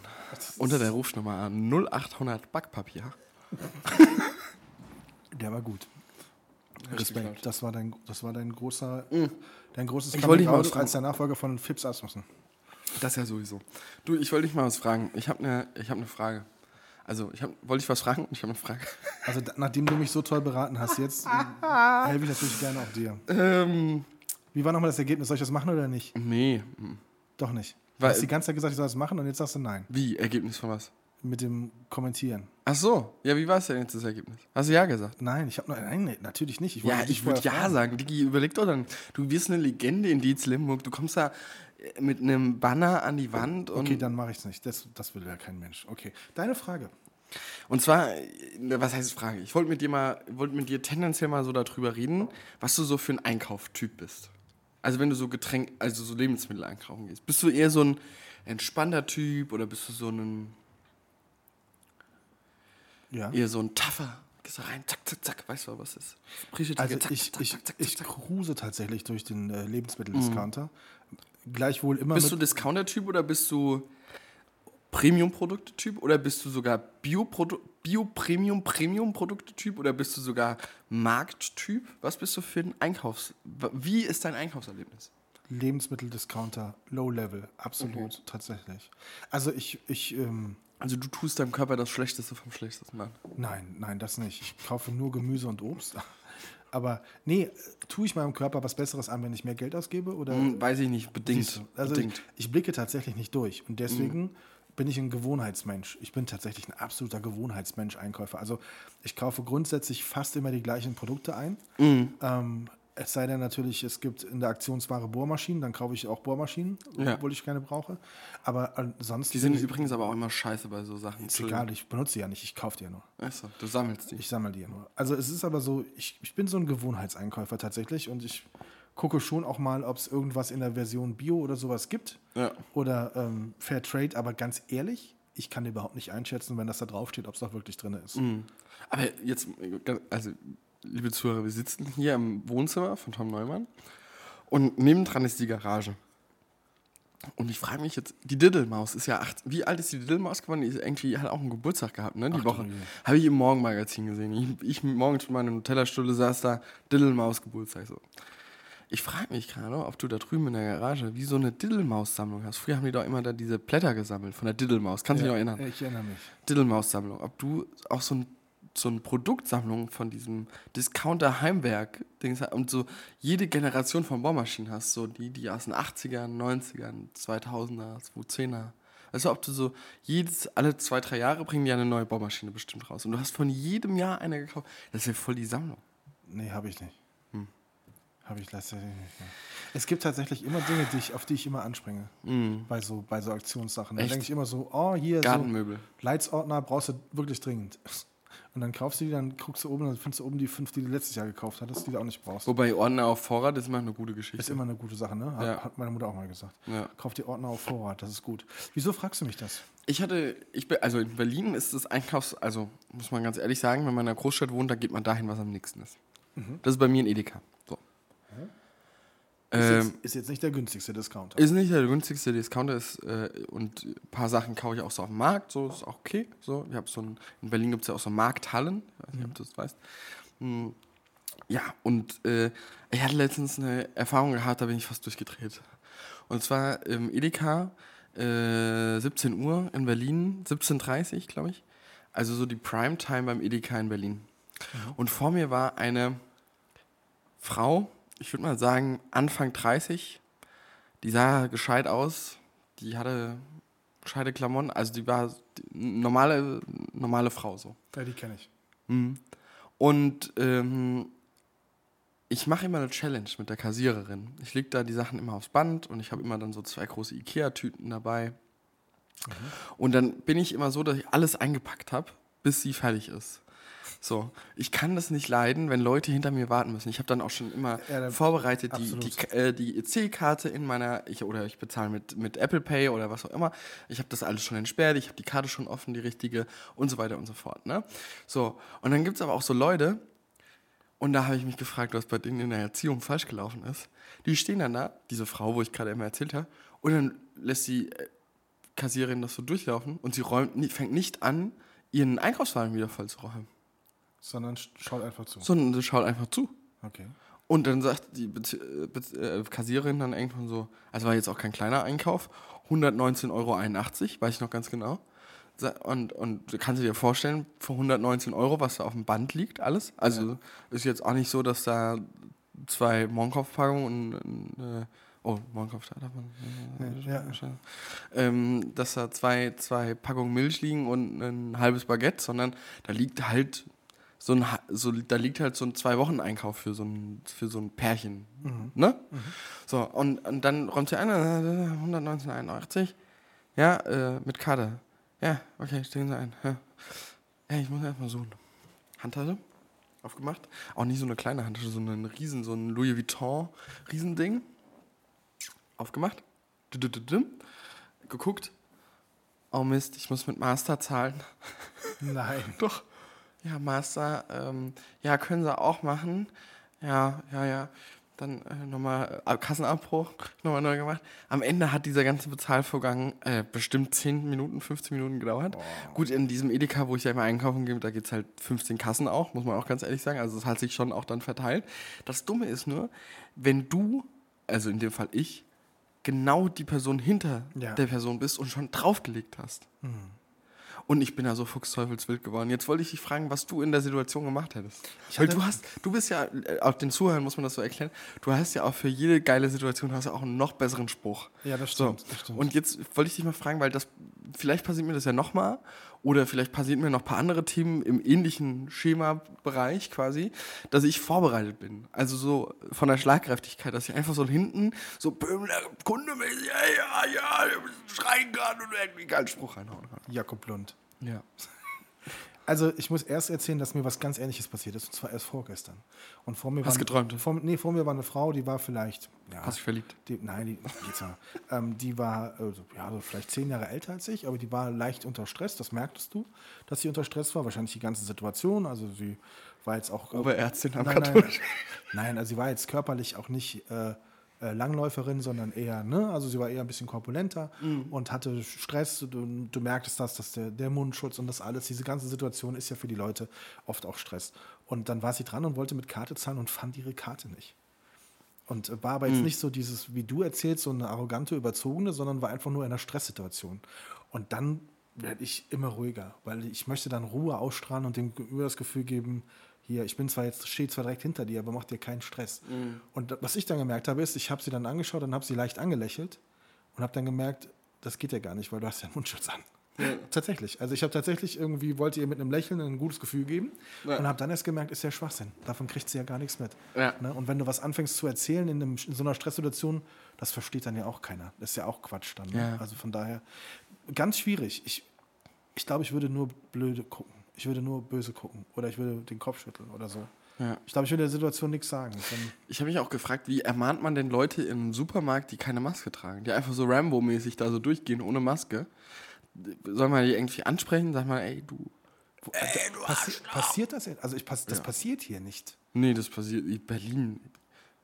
Unter der Rufnummer an 0800 Backpapier. Der war gut. Respekt. Das war dein, das war dein großer, dein großes Ich wollte dich mal Coming-out was fragen. als der Nachfolger von Fips Asmussen. Das ja sowieso. Du, ich wollte dich mal was fragen. Ich habe eine hab ne Frage. Also, ich hab, wollte ich was fragen? Ich habe eine Frage. Also da, nachdem du mich so toll beraten hast, jetzt äh, helfe ich natürlich gerne auch dir. Ähm, Wie war nochmal das Ergebnis? Soll ich das machen oder nicht? nee. Doch nicht. Du Weil- hast die ganze Zeit gesagt, ich soll das machen und jetzt sagst du nein. Wie? Ergebnis von was? Mit dem Kommentieren. Ach so. Ja, wie war es denn jetzt das Ergebnis? Hast du ja gesagt? Nein, ich habe noch. Nein, nee, natürlich nicht. Ja, wollte dich ich würde ja fragen. sagen. Digi, überleg doch dann. Du wirst eine Legende in Dietz Limburg. Du kommst da äh, mit einem Banner an die Wand und, Okay, dann mache ich es nicht. Das, das will ja kein Mensch. Okay. Deine Frage. und zwar, äh, was heißt Frage? Ich wollte mit dir mal, wollte mit dir tendenziell mal so darüber reden, was du so für ein Einkauftyp bist. Also wenn du so Getränk, also so Lebensmittel einkaufen gehst, bist du eher so ein entspannter Typ oder bist du so ein Ja. Eher so ein tougher. Gehst da rein, zack, zack, zack. Weißt du, was ist? Frische Also zack, ich, zack, ich, zack, ich zack. cruise tatsächlich durch den äh, Lebensmitteldiscounter. Gleichwohl immer Bist du Discounter-Typ oder bist du Premium-Produkte-Typ oder bist du sogar Bio-Premium-Premium-Produkte-Typ oder bist du sogar Markt-Typ? Was bist du für ein Einkaufs... Wie ist dein Einkaufserlebnis? Lebensmitteldiscounter, Low Level, absolut, tatsächlich. Also ich, ich, ähm, Also du tust deinem Körper das Schlechteste vom Schlechtesten an. nein, nein, das nicht. Ich kaufe nur Gemüse und Obst. Aber nee, tue ich meinem Körper was Besseres an, wenn ich mehr Geld ausgebe? Oder Hm, weiß ich nicht, bedingt. Also bedingt. Ich, ich blicke tatsächlich nicht durch und deswegen bin ich ein Gewohnheitsmensch. Ich bin tatsächlich ein absoluter Gewohnheitsmensch, Einkäufer. Also ich kaufe grundsätzlich fast immer die gleichen Produkte ein. Ähm, es sei denn natürlich, es gibt in der Aktionsware Bohrmaschinen, dann kaufe ich auch Bohrmaschinen, Ja. obwohl ich keine brauche. Aber ansonsten Die sind übrigens aber auch immer scheiße bei so Sachen. ist egal, ich benutze die ja nicht, ich kaufe die ja nur. Achso, du sammelst die. Ich sammle die ja nur. Also es ist aber so, ich, ich bin so ein Gewohnheitseinkäufer tatsächlich und ich gucke schon auch mal, ob es irgendwas in der Version Bio oder sowas gibt. Ja. Oder ähm, Fair Trade, aber ganz ehrlich, ich kann überhaupt nicht einschätzen, wenn das da draufsteht, ob es auch wirklich drin ist. Aber jetzt, also, liebe Zuhörer, wir sitzen hier im Wohnzimmer von Tom Neumann und nebendran ist die Garage. Und ich frage mich jetzt, die Diddlemaus ist ja acht. Wie alt ist die Diddlemaus geworden? Die ist irgendwie hat auch einen Geburtstag gehabt, ne? Die Ach Woche. Habe ich im Morgenmagazin gesehen. Ich, ich morgens mit meiner Nutella-Stulle saß da, Diddlemaus Geburtstag so. Ich frage mich gerade, ob du da drüben in der Garage wie so eine Diddlemaus-Sammlung hast. Früher haben die doch immer da diese Blätter gesammelt von der Diddlemaus. Kannst du dich noch erinnern? Ich erinnere mich. Diddlemaus-Sammlung, ob du auch so, ein, so eine Produktsammlung von diesem Discounter-Heimwerk und so jede Generation von Bohrmaschinen hast, so die, die aus den 80ern, 90ern, 2000er, 2010er. Also ob du so jedes, alle zwei, drei Jahre bringen die eine neue Bohrmaschine bestimmt raus. Und du hast von jedem Jahr eine gekauft. Das ist ja voll die Sammlung. Nee, habe ich nicht. Habe ich tatsächlich nicht. mehr. Es gibt tatsächlich immer Dinge, die ich, auf die ich immer anspringe. Bei, so, bei so Aktionssachen. Da denke ich immer so, oh, hier so Gartenmöbel. Leitsordner brauchst du wirklich dringend. Und dann kaufst du die, dann guckst du oben, dann findest du oben die fünf, die du letztes Jahr gekauft hattest, die du auch nicht brauchst. Wobei Ordner auf Vorrat ist immer eine gute Geschichte. Ist immer eine gute Sache, ne? Hat, Ja. hat meine Mutter auch mal gesagt. Ja. Kauf die Ordner auf Vorrat, das ist gut. Wieso fragst du mich das? Ich hatte, ich bin, also in Berlin ist das Einkaufs, also muss man ganz ehrlich sagen, wenn man in einer Großstadt wohnt, da geht man dahin, was am nächsten ist. Das ist bei mir ein Edeka. Ist, Ähm, jetzt, ist jetzt nicht der günstigste Discounter. ist nicht der günstigste Discounter ist äh, und ein paar Sachen kaufe ich auch so auf dem Markt, so ist auch okay. So, ich so ein, in Berlin gibt es ja auch so Markthallen, ich weiß nicht, ob du das weißt. Hm, Ja, und äh, ich hatte letztens eine Erfahrung gehabt, da bin ich fast durchgedreht. Und zwar im Edeka, äh, 17 Uhr in Berlin, 17.30 Uhr, glaube ich. Also so die Primetime beim Edeka in Berlin. Und vor mir war eine Frau, ich würde mal sagen Anfang 30, die sah gescheit aus, die hatte gescheite Klamotten, also die war die normale, normale Frau so. Ja, die kenne ich. Und ähm, ich mache immer eine Challenge mit der Kassiererin. Ich lege da die Sachen immer aufs Band und ich habe immer dann so zwei große Ikea-Tüten dabei. Und dann bin ich immer so, dass ich alles eingepackt habe, bis sie fertig ist. So, ich kann das nicht leiden, wenn Leute hinter mir warten müssen. Ich habe dann auch schon immer Ja, vorbereitet die, die, äh, die EC-Karte in meiner, ich, oder ich bezahle mit, mit Apple Pay oder was auch immer. Ich habe das alles schon entsperrt, ich habe die Karte schon offen, die richtige und so weiter und so fort. Ne? So, und dann gibt es aber auch so Leute, und da habe ich mich gefragt, was bei denen in der Erziehung falsch gelaufen ist. Die stehen dann da, diese Frau, wo ich gerade immer erzählt habe, und dann lässt die äh, Kassiererin das so durchlaufen und sie räumt, fängt nicht an, ihren Einkaufswagen wieder voll zu räumen, Sondern sch- schaut einfach zu. sondern schaut einfach zu. Okay. Und dann sagt die Bez äh, Bez äh, Kassiererin dann irgendwann so, also war jetzt auch kein kleiner Einkauf, 119,81 Euro, weiß ich noch ganz genau. Und, und du kannst dir vorstellen, für 119 Euro, was da auf dem Band liegt, alles. Also ist jetzt auch nicht so, dass da zwei Monkauf-Packungen und, äh, oh, Monkauf, da darf man. Ja. Ähm, dass da zwei, zwei Packungen Milch liegen und ein halbes Baguette, sondern da liegt halt so ein, so, da liegt halt so ein zwei Wochen Einkauf für so ein, für so ein Pärchen, ne? So und, und dann räumt sie ein, äh, 119,81, ja, äh, mit Karte, ja, okay, stehen Sie ein, ja, ich muss erstmal suchen, Handtasche, aufgemacht, auch nicht so eine kleine Handtasche, sondern ein riesen, so ein Louis Vuitton Riesending, aufgemacht, geguckt, oh Mist, ich muss mit Master zahlen. Nein. Doch. Ja, Master, ähm, ja, können sie auch machen. Ja, ja, ja. Dann äh, nochmal äh, Kassenabbruch, nochmal neu gemacht. Am Ende hat dieser ganze Bezahlvorgang äh, bestimmt 10 Minuten, 15 Minuten gedauert. Gut, in diesem Edeka, wo ich ja immer einkaufen gehe, da gibt es halt 15 Kassen auch, muss man auch ganz ehrlich sagen. Also das hat sich schon auch dann verteilt. Das Dumme ist nur, wenn du, also in dem Fall ich, genau die Person hinter Ja. der Person bist und schon draufgelegt hast. Und ich bin da so fuchsteufelswild geworden. Jetzt wollte ich dich fragen, was du in der Situation gemacht hättest. Weil du hast, du bist ja, äh, auch den Zuhörern muss man das so erklären, du hast ja auch für jede geile Situation hast du auch einen noch besseren Spruch. Ja, das So. stimmt. Das stimmt. Und jetzt wollte ich dich mal fragen, weil das, vielleicht passiert mir das ja nochmal oder vielleicht passiert mir noch ein paar andere Themen im ähnlichen Schema-Bereich quasi, dass ich vorbereitet bin. Also so von der Schlagkräftigkeit, dass ich einfach so hinten so Böhmler Kunde ja, ja, ja, schreien kann und irgendwie einen geilen Spruch reinhauen kann. Jakob Lund. Ja. Also ich muss erst erzählen, dass mir was ganz Ähnliches passiert ist, und zwar erst vorgestern. Und vor mir Hast war, geträumt? Vor, nee, vor mir war eine Frau, die war vielleicht, ja, Hast dich verliebt? die, nein, die, mal, ähm, die war also, ja, so vielleicht zehn Jahre älter als ich, aber die war leicht unter Stress, das merktest du, dass sie unter Stress war, wahrscheinlich die ganze Situation, also sie war jetzt auch... Oberärztin am nein, nein, nein, also sie war jetzt körperlich auch nicht äh, äh, Langläuferin, sondern eher, ne, also sie war eher ein bisschen korpulenter und hatte Stress. Du, du merktest das, dass der, der Mundschutz und das alles, diese ganze Situation ist ja für die Leute oft auch Stress. Und dann war sie dran und wollte mit Karte zahlen und fand ihre Karte nicht. Und äh, war aber jetzt nicht so dieses, wie du erzählst, so eine arrogante, überzogene, sondern war einfach nur in einer Stresssituation. Und dann werde ich immer ruhiger, weil ich möchte dann Ruhe ausstrahlen und dem Gegenüber das Gefühl geben, hier, ich bin zwar jetzt, stehe zwar direkt hinter dir, aber mach dir keinen Stress. Und da- was ich dann gemerkt habe, ist, ich habe sie dann angeschaut und habe sie leicht angelächelt und habe dann gemerkt, das geht ja gar nicht, weil du hast ja einen Mundschutz an. Tatsächlich. Also ich habe tatsächlich irgendwie, wollte ihr mit einem Lächeln ein gutes Gefühl geben Ja. und habe dann erst gemerkt, ist ja Schwachsinn. Davon kriegt sie ja gar nichts mit. Ja. Ne? Und wenn du was anfängst zu erzählen in, einem, in so einer Stresssituation, das versteht dann ja auch keiner. Das ist ja auch Quatsch dann. Ne? Ja. Also von daher, ganz schwierig. Ich, ich glaube, ich würde nur blöde gucken. Ich würde nur böse gucken. Oder ich würde den Kopf schütteln oder so. Ja. Ich glaube, ich würde der Situation nichts sagen. Ich habe mich auch gefragt, wie ermahnt man denn Leute im Supermarkt, die keine Maske tragen, die einfach so Rambo-mäßig da so durchgehen ohne Maske? Soll man die irgendwie ansprechen? Sag mal, ey, du. Ey, du passi Arschloch. passiert das jetzt? Also ich, pass das passiert hier nicht. Nee, das passiert in Berlin.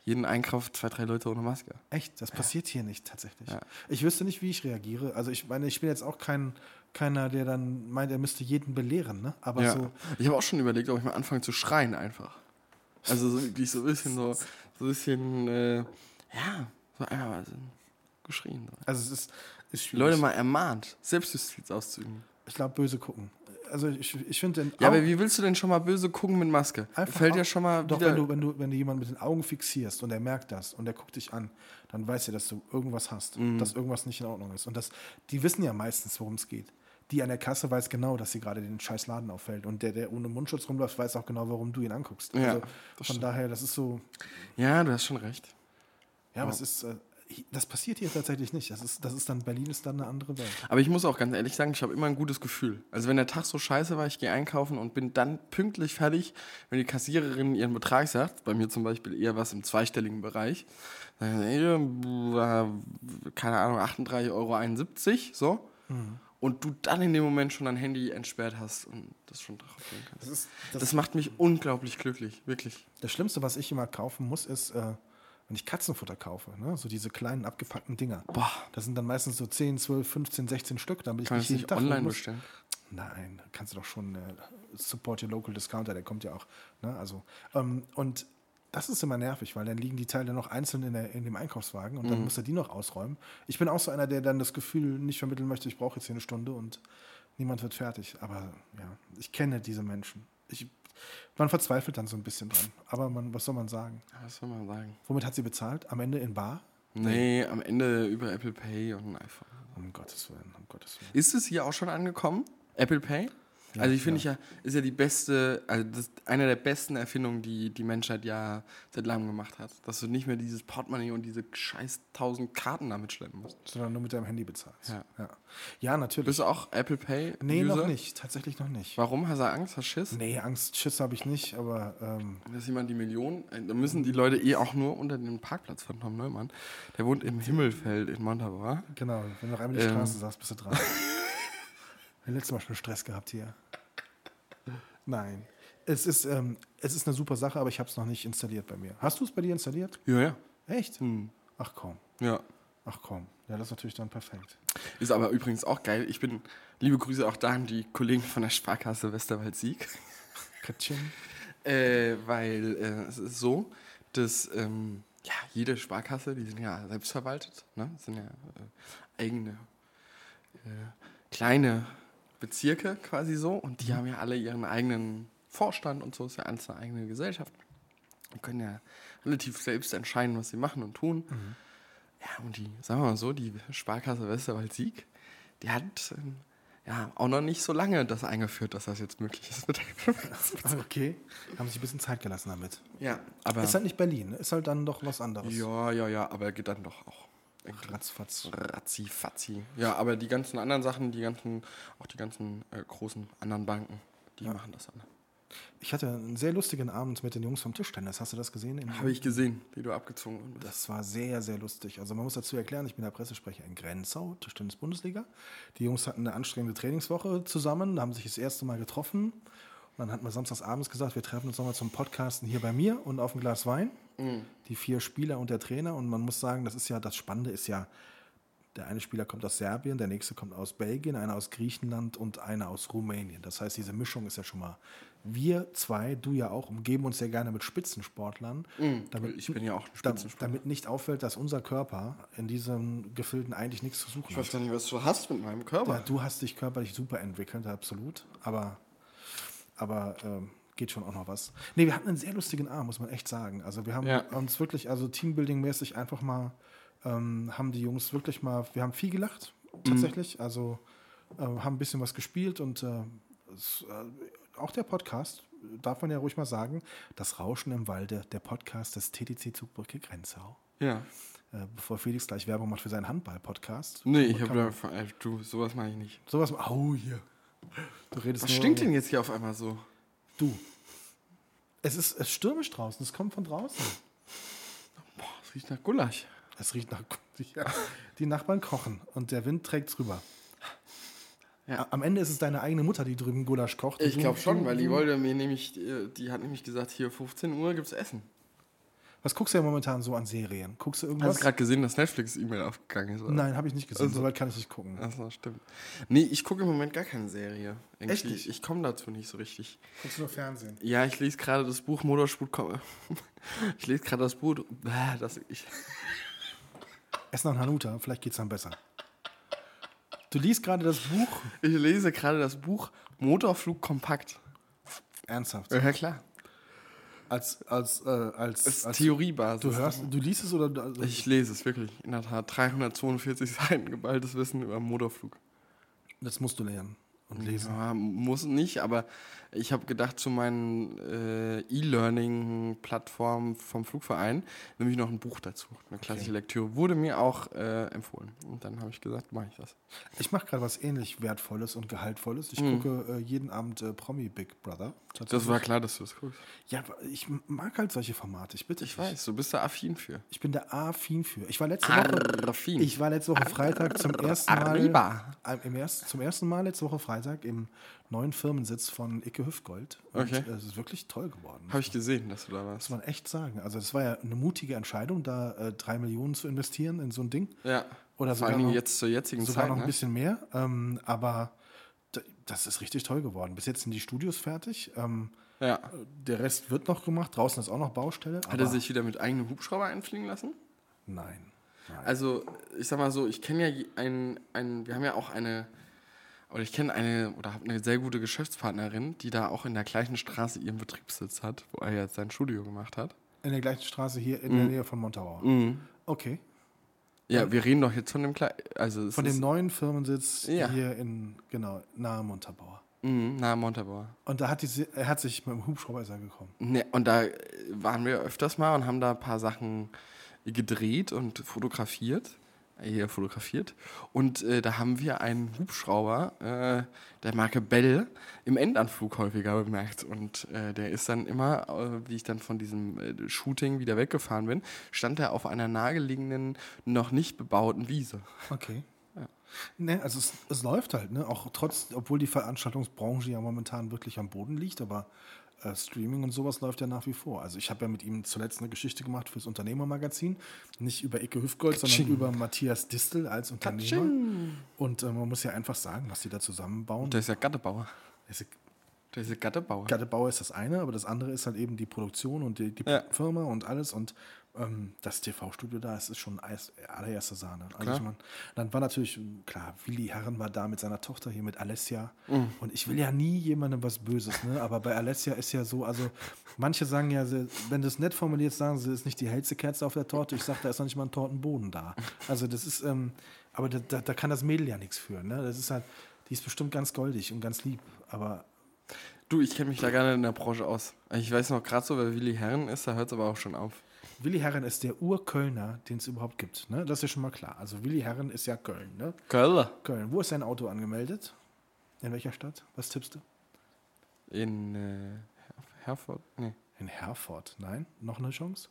Jeden Einkauf zwei, drei Leute ohne Maske. Echt, das passiert hier nicht tatsächlich. Ja. Ich wüsste nicht, wie ich reagiere. Also ich meine, ich bin jetzt auch kein, keiner, der dann meint, er müsste jeden belehren, ne? Aber Ja. so, Ich habe auch schon überlegt, ob ich mal anfange zu schreien einfach. Also so wirklich so ein bisschen so, so ein bisschen, äh, ja, so einfach mal so geschrien. So. also es ist, ist schwierig. Leute mal ermahnt, Selbstjustiz auszuüben. Ich glaube, böse gucken. Also ich, ich finde den Ja, aber wie willst du denn schon mal böse gucken mit Maske? Einfach Fällt dir schon mal Doch, wenn du, wenn, du, wenn du jemanden mit den Augen fixierst und er merkt das und er guckt dich an, dann weiß er, dass du irgendwas hast, Mhm. dass irgendwas nicht in Ordnung ist. Und das, die wissen ja meistens, worum es geht. Die an der Kasse weiß genau, dass sie gerade den scheiß Laden auffällt. Und der, der ohne Mundschutz rumläuft, weiß auch genau, warum du ihn anguckst. Ja, also von stimmt. daher, das ist so, Ja, du hast schon recht. ja, aber es ist, äh, das passiert hier tatsächlich nicht. Das ist, das ist dann, Berlin ist dann eine andere Welt. Aber ich muss auch ganz ehrlich sagen, ich habe immer ein gutes Gefühl. Also wenn der Tag so scheiße war, ich gehe einkaufen und bin dann pünktlich fertig, wenn die Kassiererin ihren Betrag sagt, bei mir zum Beispiel eher was im zweistelligen Bereich, dann, ey, äh, keine Ahnung, 38,71 Euro, so. Und du dann in dem Moment schon dein Handy entsperrt hast und das schon drauf gehen kannst. Das, ist, Das, das, macht mich unglaublich glücklich, wirklich. das Schlimmste, was ich immer kaufen muss, ist, äh, wenn ich Katzenfutter kaufe, ne? so diese kleinen abgepackten Dinger. Boah, Das sind dann meistens so 10, 12, 15, 16 Stück. Damit ich kann nicht jeden nicht Tag online muss. bestellen? Nein, kannst du doch schon äh, support your local discounter, der kommt ja auch. Ne? Also, ähm, und das ist immer nervig, weil dann liegen die Teile noch einzeln in, der, in dem Einkaufswagen und dann Mhm. muss er die noch ausräumen. Ich bin auch so einer, der dann das Gefühl nicht vermitteln möchte, ich brauche jetzt hier eine Stunde und niemand wird fertig. Aber ja, ich kenne diese Menschen. Ich, man verzweifelt dann so ein bisschen dran. Aber man, was soll man sagen? Was soll man sagen? Womit hat sie bezahlt? Am Ende in Bar? Nee, am Ende über Apple Pay und ein iPhone. Um Gottes Willen, um Gottes Willen. Ist es hier auch schon angekommen? Apple Pay? Also ich finde ja. ist ja die beste, also das eine der besten Erfindungen, die die Menschheit ja seit langem gemacht hat. Dass du nicht mehr dieses Portemonnaie und diese scheiß tausend Karten damit schleppen musst. Sondern nur mit deinem Handy bezahlst. Ja. ja. Ja, natürlich. Bist du auch Apple Pay? Nee, User? noch nicht. Tatsächlich noch nicht. Warum? Hast du Angst? Hast du Schiss? Nee, Angst, Schiss habe ich nicht, aber ähm, Dass jemand die Million, äh, da müssen die Leute eh auch nur unter den Parkplatz von Tom Neumann. Der wohnt im Himmelfeld in Montabaur. genau, wenn du noch einmal die Ähm. Straße sagst, bist du dran. Wir haben letztes Mal schon Stress gehabt hier. Nein. Es ist, ähm, es ist eine super Sache, aber ich habe es noch nicht installiert bei mir. Hast du es bei dir installiert? Ja, ja. Echt? Hm. Ach komm. Ja. Ach komm. Ja, das ist natürlich dann perfekt. Ist aber übrigens auch geil. Ich bin, liebe Grüße auch da an die Kollegen von der Sparkasse Westerwald-Sieg. Katsching. Äh, weil äh, es ist so, dass ähm, ja, jede Sparkasse, die sind ja selbstverwaltet, ne? Sind ja äh, eigene äh, kleine Bezirke quasi so und die haben ja alle ihren eigenen Vorstand und so, ist ja alles eine eigene Gesellschaft. Die können ja relativ selbst entscheiden, was sie machen und tun. Ja, und die, sagen wir mal so, die Sparkasse Westerwald-Sieg, die hat ähm, ja auch noch nicht so lange das eingeführt, dass das jetzt möglich ist Okay. Haben sich ein bisschen Zeit gelassen damit. Ja, aber. Ist halt nicht Berlin, ne? ist halt dann doch was anderes. Ja, ja, ja, aber geht dann doch auch. Ratzfatz. Ratzi, fatzi. Ja, aber die ganzen anderen Sachen, die ganzen, auch die ganzen äh, großen anderen Banken, die machen das alle. Ich hatte einen sehr lustigen Abend mit den Jungs vom Tischtennis. Hast du das gesehen? Habe ich gesehen, wie du abgezogen bist. Das war sehr, sehr lustig. Also man muss dazu erklären, ich bin der Pressesprecher in Grenzau, Tischtennis-Bundesliga. Die Jungs hatten eine anstrengende Trainingswoche zusammen, haben sich das erste Mal getroffen. Und dann hatten wir samstags abends gesagt, wir treffen uns nochmal zum Podcasten hier bei mir und auf ein Glas Wein. Die vier Spieler und der Trainer. Und man muss sagen, das ist ja, das Spannende ist ja, der eine Spieler kommt aus Serbien, der nächste kommt aus Belgien, einer aus Griechenland und einer aus Rumänien. Das heißt, diese Mischung ist ja schon mal. Wir zwei, du ja auch, umgeben uns ja gerne mit Spitzensportlern. damit, ich bin ja auch ein Spitzensportler. damit nicht auffällt, dass unser Körper in diesem Gefilden eigentlich nichts zu suchen Ich weiß hat. gar nicht, was du hast mit meinem Körper. Ja, du hast dich körperlich super entwickelt, absolut. Aber, aber ähm, geht schon auch noch was. Nee, wir hatten einen sehr lustigen Abend, muss man echt sagen. Also wir haben Ja. uns wirklich, also Teambuilding-mäßig einfach mal, ähm, haben die Jungs wirklich mal, wir haben viel gelacht, tatsächlich. Also äh, haben ein bisschen was gespielt und äh, es, äh, auch der Podcast, darf man ja ruhig mal sagen, das Rauschen im Walde, der Podcast des TTC Zugbrücke Grenzau. Ja. Äh, bevor Felix gleich Werbung macht für seinen Handball-Podcast. Nee, ich habe da. äh, Du, sowas mache ich nicht. Sowas. Au, hier. Du redest Was nur- stinkt denn jetzt hier auf einmal so? Du. Es ist, es ist stürmisch draußen. Es kommt von draußen. Boah, es riecht nach Gulasch. Es riecht nach. Ja. Die Nachbarn kochen und der Wind trägt drüber. Ja. A- Am Ende ist es deine eigene Mutter, die drüben Gulasch kocht. Ich glaube schon, weil die wollte mir nämlich, die, die hat nämlich gesagt, hier 15 Uhr gibt's Essen. Was guckst du ja momentan so an Serien? Guckst du Hast irgendwas? du gerade gesehen, dass Netflix-E-Mail aufgegangen ist? oder? Nein, habe ich nicht gesehen. Also- Soweit kann ich nicht gucken. Achso, stimmt. Nee, ich gucke im Moment gar keine Serie. Irgendwie. Echt nicht? Ich komme dazu nicht so richtig. Guckst du nur Fernsehen? Ja, ich lese gerade das Buch Motorsport. Ich lese gerade das Buch. Das, ich, Ess nach Hanuta, vielleicht geht es dann besser. Du liest gerade das Buch. ich lese gerade das Buch Motorflug kompakt. Ernsthaft. Ja, klar. Als, als, äh, als, ist als Theoriebasis. du hörst, du liest es oder du- also, Ich lese es wirklich. In der Tat. 342 Seiten geballtes Wissen über Motorflug. das musst du lernen und lesen. Ja, muss nicht, aber ich habe gedacht, zu meinen äh, E-Learning-Plattformen vom Flugverein nehme ich noch ein Buch dazu. Eine klassische Lektüre. Wurde mir auch äh, empfohlen. Und dann habe ich gesagt, mache ich das. Ich mache gerade was ähnlich Wertvolles und Gehaltvolles. Ich Mhm. gucke äh, jeden Abend äh, Promi Big Brother. Das war klar, dass du das guckst. Ja, ich mag halt solche Formate. Ich bitte Ich weiß, du bist da affin für. Ich bin der A-Fin für. Ich war letzte Woche. Affin. Ich war letzte Woche Freitag zum ersten Mal. Arriba. Im ersten, zum ersten Mal letzte Woche Freitag im neuen Firmensitz von Icke Hüftgold. Okay. äh, es ist wirklich toll geworden. Habe ich gesehen, dass du da warst. muss man echt sagen. Also das war ja eine mutige Entscheidung, da äh, drei Millionen zu investieren in so ein Ding. Ja. Oder Vor sogar noch- jetzt zur jetzigen Sogar Zeit. noch ein ne? bisschen mehr. Ähm, aber das ist richtig toll geworden. Bis jetzt sind die Studios fertig. Ähm, Ja. der Rest wird noch gemacht. Draußen ist auch noch Baustelle. Hat er sich wieder mit eigenen Hubschrauber einfliegen lassen? Nein. nein. Also, ich sag mal so, ich kenne ja je- ein, ein, wir haben ja auch eine, oder ich kenne eine, oder habe eine sehr gute Geschäftspartnerin, die da auch in der gleichen Straße ihren Betriebssitz hat, wo er jetzt sein Studio gemacht hat. in der gleichen Straße hier in Mhm. der Nähe von Montabaur. Okay. Ja, wir reden doch jetzt von dem, Kle also Von dem neuen Firmensitz Ja. hier in, genau, nahe Montabaur. Mhm, nahe Montabaur. Und da hat die, er hat sich mit dem Hubschrauber ist er gekommen. Ne, und da äh, waren wir öfters mal und haben da ein paar Sachen gedreht und fotografiert. Hier fotografiert. Und äh, da haben wir einen Hubschrauber äh, der Marke Bell im Endanflug häufiger bemerkt. Und äh, der ist dann immer, äh, wie ich dann von diesem äh, Shooting wieder weggefahren bin, stand er auf einer nahegelegenen, noch nicht bebauten Wiese. Okay. Ne, also es, es läuft halt, ne? Auch trotz, obwohl die Veranstaltungsbranche ja momentan wirklich am Boden liegt, aber äh, Streaming und sowas läuft ja nach wie vor. Also ich habe ja mit ihm zuletzt eine Geschichte gemacht fürs Unternehmermagazin. Nicht über Icke Hüftgold, sondern Katsching. über Matthias Distel als Unternehmer. Und äh, man muss ja einfach sagen, was die da zusammenbauen. Der ist ja Gattebauer. Das ist- Der ist ja Gattebauer. Gattebauer ist das eine, aber das andere ist halt eben die Produktion und die, die Ja. Firma und alles. Und ähm, das TV-Studio da, es ist schon allererste Sahne. Also ich mein, dann war natürlich, klar, Willi Herren war da mit seiner Tochter hier, mit Alessia. Mhm. Und ich will ja nie jemandem was Böses, ne? aber bei Alessia ist ja so, also manche sagen ja, sie, wenn du es nett formulierst, sagen sie, ist nicht die hellste Kerze auf der Torte. Ich sage, da ist noch nicht mal ein Tortenboden da. Also das ist, ähm, aber da, da, da kann das Mädel ja nichts für. Ne? Das ist halt, die ist bestimmt ganz goldig und ganz lieb, aber Du, ich kenne mich da gerne in der Branche aus. Ich weiß noch gerade so, wer Willi Herren ist, da hört es aber auch schon auf. Willi Herren ist der Urkölner, den es überhaupt gibt. Ne? Das ist ja schon mal klar. Also Willi Herren ist ja Köln. Ne? Köln. Köln. Wo ist sein Auto angemeldet? In welcher Stadt? Was tippst du? In äh, Herf- Herford? Nee, In Herford. Nein? Noch eine Chance?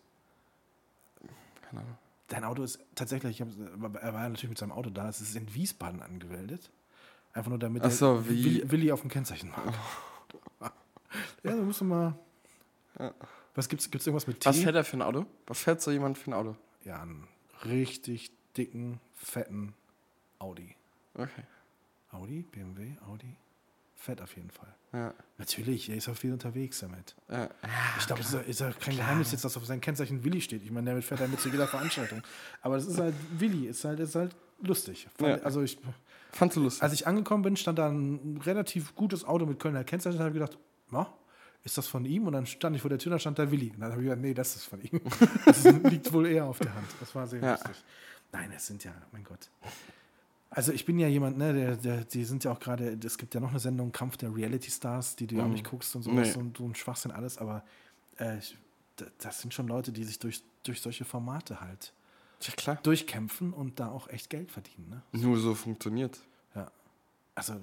keine Ahnung. Dein Auto ist tatsächlich, er war ja natürlich mit seinem Auto da, es ist in Wiesbaden angemeldet. Einfach nur damit Ach so, er Willi, Willi auf dem Kennzeichen macht. ja, da musst du mal. Was gibt's? Gibt's irgendwas mit T? Was fährt er für ein Auto? Was fährt so jemand für ein Auto? ja, einen richtig dicken, fetten Audi. Okay. Audi, BMW, Audi. Fett auf jeden Fall. Ja. Natürlich, er ist auch viel unterwegs damit. ja. Ich glaube, es ist, ja- kein Geheimnis jetzt, dass auf sein Kennzeichen Willi steht. Ich meine, der fährt damit zu jeder Veranstaltung. Aber das ist halt Willi, ist halt, ist halt lustig. Fand- Ja. Also ich, Fandst du lustig? als ich angekommen bin, stand da ein relativ gutes Auto mit Kölner Kennzeichen. Da habe ich gedacht, na, ist das von ihm? Und dann stand ich vor der Tür, da stand da Willi. Und dann habe ich gedacht, nee, das ist von ihm. Das liegt wohl eher auf der Hand. Das war sehr Ja. lustig. Nein, es sind ja, mein Gott. Also ich bin ja jemand, ne, der, der, die sind ja auch gerade, es gibt ja noch eine Sendung, Kampf der Reality Stars, die du ja auch Mhm. nicht guckst und sowas Nee. und so ein Schwachsinn alles, aber äh, das sind schon Leute, die sich durch, durch solche Formate halt ja, klar. durchkämpfen und da auch echt Geld verdienen, ne? Nur so funktioniert. Ja. Also,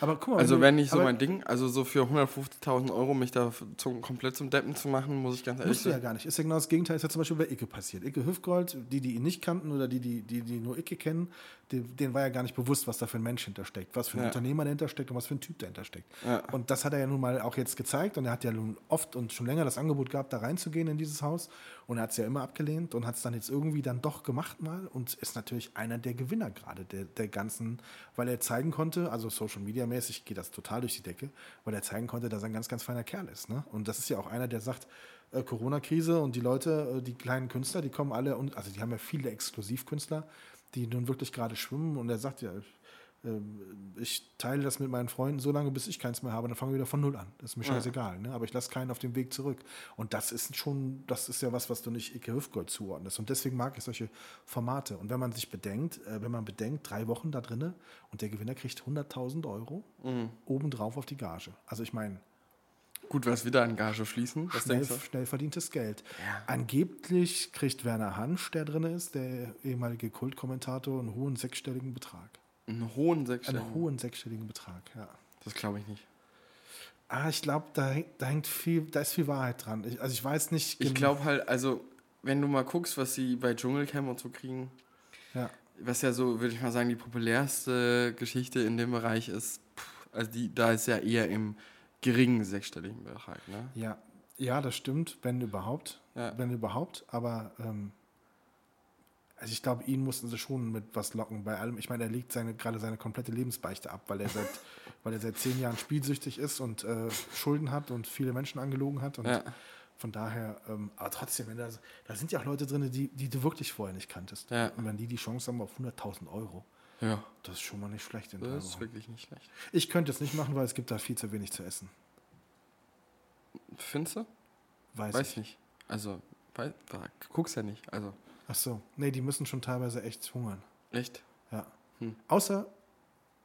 aber guck mal. Also wenn nicht so mein Ding. Also so für 150.000 Euro mich da zum, komplett zum Deppen zu machen, muss ich ganz ehrlich Musst du ja sagen. gar nicht. Ist ja genau das Gegenteil. Ist ja zum Beispiel bei Icke passiert. Icke Hüftgold, die, die ihn nicht kannten oder die, die, die, die nur Icke kennen, die, denen war ja gar nicht bewusst, was da für ein Mensch hintersteckt, was für ein Ja. Unternehmer dahinter steckt und was für ein Typ dahinter steckt. Ja. Und das hat er ja nun mal auch jetzt gezeigt und er hat ja nun oft und schon länger das Angebot gehabt, da reinzugehen in dieses Haus und er hat es ja immer abgelehnt und hat es dann jetzt irgendwie dann doch gemacht mal und ist natürlich einer der Gewinner gerade der, der ganzen, weil er zeigen konnte, also Social Media mäßig geht das total durch die Decke, weil er zeigen konnte, dass er ein ganz, ganz feiner Kerl ist. Ne? Und das ist ja auch einer, der sagt, äh, Corona-Krise und die Leute, äh, die kleinen Künstler, die kommen alle, und, also die haben ja viele Exklusivkünstler, die nun wirklich gerade schwimmen und er sagt ja, ähm, ich teile das mit meinen Freunden so lange, bis ich keins mehr habe, dann fange ich wieder von null an. Das ist mir scheißegal, ne? aber ich lasse keinen auf dem Weg zurück. Und das ist schon, das ist ja was, was du nicht Icke Hüftgold zuordnest. Und deswegen mag ich solche Formate. Und wenn man sich bedenkt, äh, wenn man bedenkt, drei Wochen da drinne und der Gewinner kriegt 100.000 Euro Mhm. obendrauf auf die Gage. Also ich meine, Gut, was wieder an Gage fließen. Was schnell, denkst du? schnell verdientes Geld. Ja. Angeblich kriegt Werner Hansch, der drin ist, der ehemalige Kultkommentator, einen hohen sechsstelligen Betrag. Einen hohen Sechsstelligen. Einen hohen sechsstelligen Betrag, ja. Das glaube ich nicht. Ah, ich glaube, da, hängt- da hängt viel, da ist viel Wahrheit dran. Ich, also ich weiß nicht. Ich glaube halt, also, wenn du mal guckst, was sie bei Dschungelcamp und so kriegen, Ja. was ja so, würde ich mal sagen, die populärste Geschichte in dem Bereich ist, pff, also die, da ist ja eher im geringen sechsstelligen Bereich, ne? Ja, ja, das stimmt, wenn überhaupt. Ja. Wenn überhaupt, aber ähm, also ich glaube, ihn mussten sie schon mit was locken bei allem. Ich meine, er legt seine, gerade seine komplette Lebensbeichte ab, weil er seit, weil er seit zehn Jahren spielsüchtig ist und äh, Schulden hat und viele Menschen angelogen hat. Und Ja. von daher, ähm, aber trotzdem, wenn da, da sind ja auch Leute drin, die, die du wirklich vorher nicht kanntest. Ja. Und wenn die die Chance haben auf 100.000 Euro, Ja, das ist schon mal nicht schlecht in drei das ist Wochen. wirklich nicht schlecht. Ich könnte es nicht machen, weil es gibt da viel zu wenig zu essen. Findest du? Weiß, Weiß ich. nicht. Also, weiß, da guckst ja nicht. Also, Ach so. Nee, die müssen schon teilweise echt hungern. echt? Ja. Hm. Außer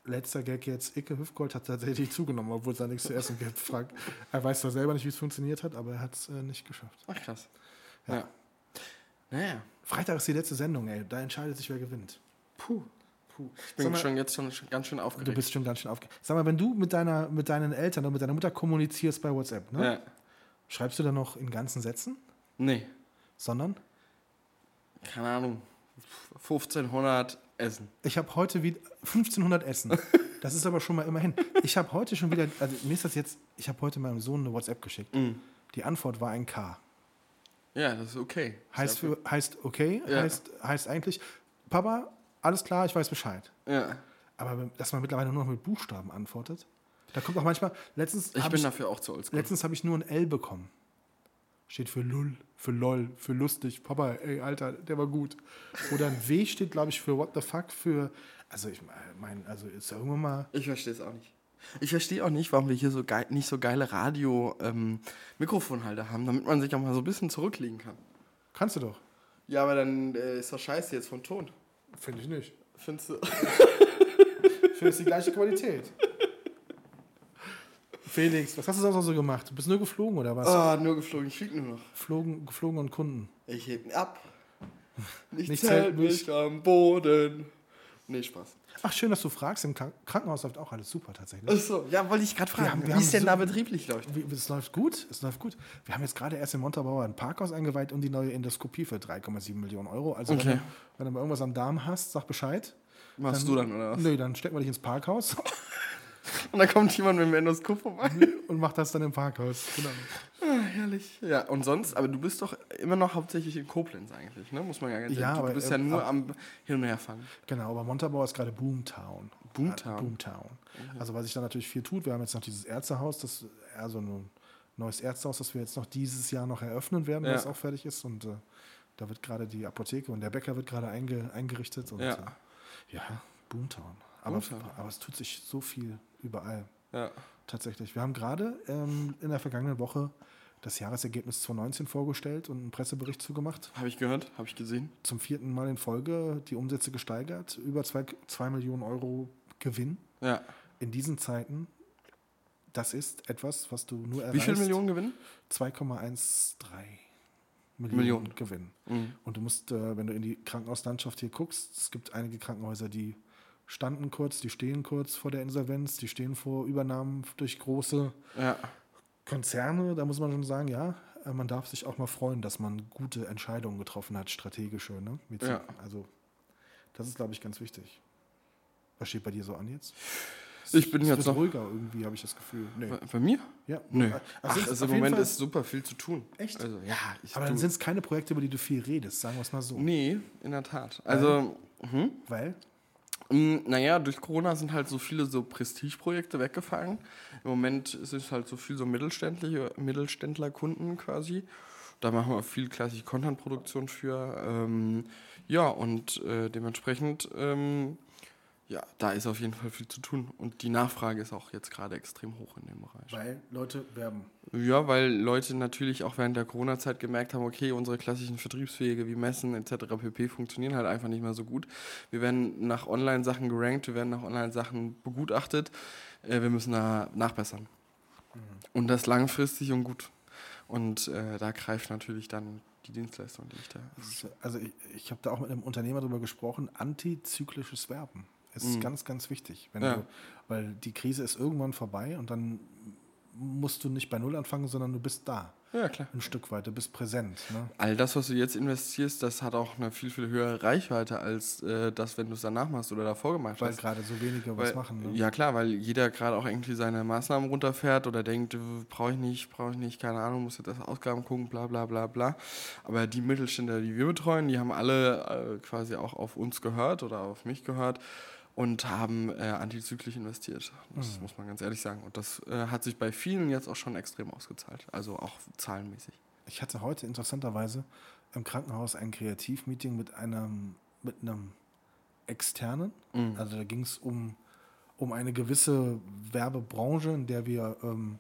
letzter Gag jetzt, Icke Hüftgold hat tatsächlich zugenommen, obwohl es da nichts zu essen gibt. Frank, er weiß zwar selber nicht, wie es funktioniert hat, aber er hat es äh, nicht geschafft. Ach, krass. Ja. Ja. Naja. Freitag ist die letzte Sendung, ey. Da entscheidet sich, wer gewinnt. Puh. Puh. Ich bin mal, schon jetzt schon ganz schön du aufgeregt. bist schon ganz schön aufgeregt. Sag mal, wenn du mit, deiner, mit deinen Eltern oder mit deiner Mutter kommunizierst bei WhatsApp, ne? Ja. schreibst du da noch in ganzen Sätzen? Nee, Sondern? keine Ahnung. 1500 Essen. Ich habe heute wieder 1500 Essen. Das ist aber schon mal immerhin. Ich habe heute schon wieder, also mir ist das jetzt, ich habe heute meinem Sohn eine WhatsApp geschickt. Mhm. Die Antwort war ein K. Ja, das ist okay. Heißt, für, heißt okay, Ja. heißt, heißt eigentlich, Papa, alles klar, ich weiß Bescheid. Ja. Aber dass man mittlerweile nur noch mit Buchstaben antwortet, da kommt auch manchmal, letztens Ich habe bin ich, dafür auch zu oldschool. letztens hab ich nur ein L bekommen. Steht für Lull, für LOL, für lustig. Papa, ey, Alter, der war gut. Oder ein W steht, glaube ich, für What the fuck, für, also ich meine, also ist ja irgendwann mal, Ich verstehe es auch nicht. Ich verstehe auch nicht, warum wir hier so geil, nicht so geile Radio-Mikrofonhalter haben, damit man sich auch mal so ein bisschen zurücklegen kann. kannst du doch. Ja, aber dann äh, ist doch scheiße jetzt vom Ton. Finde ich nicht. Findest du? Ich finde es die gleiche Qualität. Felix, was hast du sonst noch so gemacht? Du bist nur geflogen oder was? Ah, nur geflogen. Ich flieg nur noch. Geflogen, geflogen und Kunden. Ich heb ab. Nicht, Nicht zählt mich am Boden. Nee, Spaß. Ach, schön, dass du fragst. Im Krank- Krankenhaus läuft auch alles super tatsächlich. Achso, ja, wollte ich gerade fragen, haben- wir wie es denn so- da betrieblich läuft. Wie, es läuft gut, es läuft gut. Wir haben jetzt gerade erst in Montabaur ein Parkhaus eingeweiht und die neue Endoskopie für 3,7 Millionen Euro. Also Okay. wenn, du, wenn du mal irgendwas am Darm hast, sag Bescheid. Machst du dann, oder was? Nö, dann stecken wir dich ins Parkhaus Und dann kommt jemand mit dem Endoskop vorbei. und macht das dann im Parkhaus. Genau. Ah, herrlich. Ja, und sonst, aber du bist doch immer noch hauptsächlich in Koblenz eigentlich, ne? Muss man ja ganz Ja, du, aber, du bist äh, ja nur ab- am Hin- und Herfahren. Genau, aber Montabaur ist gerade Boomtown. Boomtown? Boomtown. Also was sich da natürlich viel tut, wir haben jetzt noch dieses Ärztehaus, das eher so ein neues Ärztehaus, das wir jetzt noch dieses Jahr noch eröffnen werden, wenn Ja. es auch fertig ist. Und äh, da wird gerade die Apotheke und der Bäcker wird gerade einge, eingerichtet. Und, Ja. Äh, ja, Boomtown. Aber, Boomtown. aber es tut sich so viel überall. Ja. Tatsächlich. Wir haben gerade ähm, in der vergangenen Woche das Jahresergebnis 2019 vorgestellt und einen Pressebericht zugemacht. Habe ich gehört, habe ich gesehen. Zum vierten Mal in Folge die Umsätze gesteigert, über 2 Millionen Euro Gewinn. Ja. In diesen Zeiten, das ist etwas, was du nur erreichst. Wie viel Millionen gewinnen? 2,13 Millionen, Millionen. Gewinn. Mhm. Und du musst, äh, wenn du in die Krankenhauslandschaft hier guckst, es gibt einige Krankenhäuser, die standen kurz, die stehen kurz vor der Insolvenz, die stehen vor Übernahmen durch große Ja. Konzerne. Da muss man schon sagen, ja, äh, man darf sich auch mal freuen, dass man gute Entscheidungen getroffen hat, strategische. Ne? Ja. Also, das ist, glaube ich, ganz wichtig. Was steht bei dir so an jetzt? Ich bin es jetzt noch. ruhiger irgendwie, habe ich das Gefühl. Nee. Bei, bei mir? Ja. Nö. Also Ach, es also im Moment Fall- ist super viel zu tun. Echt? Also, ja, ich Aber dann sind es keine Projekte, über die du viel redest, sagen wir es mal so. Nee, in der Tat. Also, mhm. Weil? Mm, Naja, durch Corona sind halt so viele so Prestigeprojekte weggefallen. Im Moment ist es halt so viel so mittelständliche Mittelständlerkunden quasi. Da machen wir viel klassische Content-Produktion für. Ähm, ja, und äh, dementsprechend, ähm, ja, da ist auf jeden Fall viel zu tun. Und die Nachfrage ist auch jetzt gerade extrem hoch in dem Bereich. Weil Leute werben. Ja, weil Leute natürlich auch während der Corona-Zeit gemerkt haben, okay, unsere klassischen Vertriebswege wie Messen etc. pp. funktionieren halt einfach nicht mehr so gut. Wir werden nach Online-Sachen gerankt, wir werden nach Online-Sachen begutachtet. Äh, wir müssen da nachbessern. Und das langfristig und gut. Und äh, da greift natürlich dann die Dienstleistung, die ich da. Also ich, ich habe da auch mit einem Unternehmer darüber gesprochen, antizyklisches Werben. Es ist Mhm. ganz, ganz wichtig. Ja. du, weil die Krise ist irgendwann vorbei und dann musst du nicht bei Null anfangen, sondern du bist da. Ja, klar. Ein Stück weit, du bist präsent. Ne? All das, was du jetzt investierst, das hat auch eine viel, viel höhere Reichweite als äh, das, wenn du es danach machst oder davor gemacht Weil hast. gerade so wenige was Weil- machen. Ne? Ja klar, weil jeder gerade auch irgendwie seine Maßnahmen runterfährt oder denkt, brauche ich nicht, brauche ich nicht, keine Ahnung, muss jetzt das Ausgaben gucken, bla bla bla bla. Aber die Mittelständler, die wir betreuen, die haben alle äh, quasi auch auf uns gehört oder auf mich gehört und haben äh, antizyklisch investiert. Das muss man ganz ehrlich sagen. Und das äh, hat sich bei vielen jetzt auch schon extrem ausgezahlt, also auch zahlenmäßig. Ich hatte heute interessanterweise im Krankenhaus ein Kreativmeeting mit einem, mit einem externen. Mhm. Also da ging es um, um eine gewisse Werbebranche, in der wir, ähm,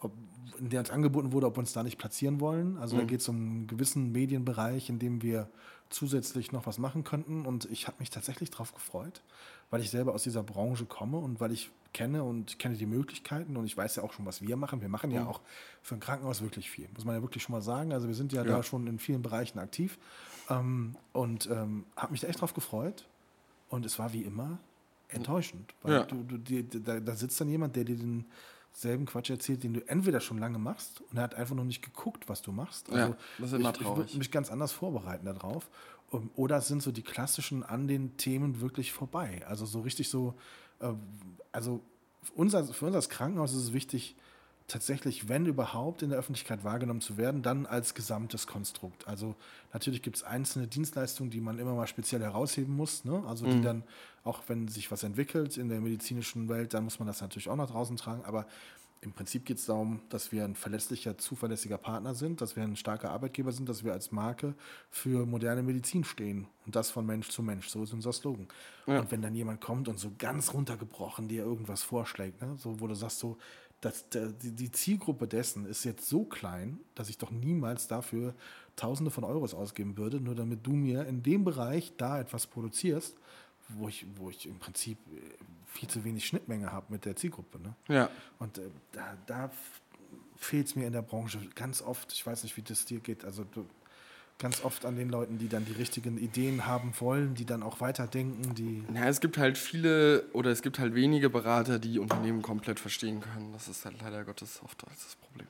ob, in der uns angeboten wurde, ob wir uns da nicht platzieren wollen. Also da Mhm. geht es um einen gewissen Medienbereich, in dem wir zusätzlich noch was machen könnten. Und ich habe mich tatsächlich darauf gefreut, weil ich selber aus dieser Branche komme und weil ich kenne und kenne die Möglichkeiten und ich weiß ja auch schon, was wir machen. Wir machen ja Mhm. auch für ein Krankenhaus wirklich viel, muss man ja wirklich schon mal sagen. Also wir sind ja, Ja. da schon in vielen Bereichen aktiv ähm, und ähm, habe mich da echt drauf gefreut. Und es war wie immer enttäuschend, weil Ja. du, du, die, da, da sitzt dann jemand, der dir denselben Quatsch erzählt, den du entweder schon lange machst und er hat einfach noch nicht geguckt, was du machst. Ja, Also das ist immer ich, ich traurig. würde mich ganz anders vorbereiten darauf. Um, Oder sind so die klassischen an den Themen wirklich vorbei. Also so richtig so, Äh, also für uns, als, für uns als Krankenhaus ist es wichtig, tatsächlich, wenn überhaupt, in der Öffentlichkeit wahrgenommen zu werden, dann als gesamtes Konstrukt. Also natürlich gibt es einzelne Dienstleistungen, die man immer mal speziell herausheben muss. Ne? Also die dann, auch wenn sich was entwickelt in der medizinischen Welt, dann muss man das natürlich auch nach draußen tragen. Aber im Prinzip geht es darum, dass wir ein verlässlicher, zuverlässiger Partner sind, dass wir ein starker Arbeitgeber sind, dass wir als Marke für moderne Medizin stehen. Und das von Mensch zu Mensch. So ist unser Slogan. Und wenn dann jemand kommt und so ganz runtergebrochen dir irgendwas vorschlägt, ne? so, wo du sagst, so, dass die Zielgruppe dessen ist jetzt so klein, dass ich doch niemals dafür Tausende von Euros ausgeben würde, nur damit du mir in dem Bereich da etwas produzierst, wo ich, wo ich im Prinzip äh, viel zu wenig Schnittmenge habe mit der Zielgruppe. Ne? Ja. Und äh, da, da fehlt es mir in der Branche ganz oft, ich weiß nicht, wie das dir geht, also du, ganz oft an den Leuten, die dann die richtigen Ideen haben wollen, die dann auch weiterdenken, die. Ja, es gibt halt viele oder es gibt halt wenige Berater, die Unternehmen komplett verstehen können. Das ist halt leider Gottes oft das Problem.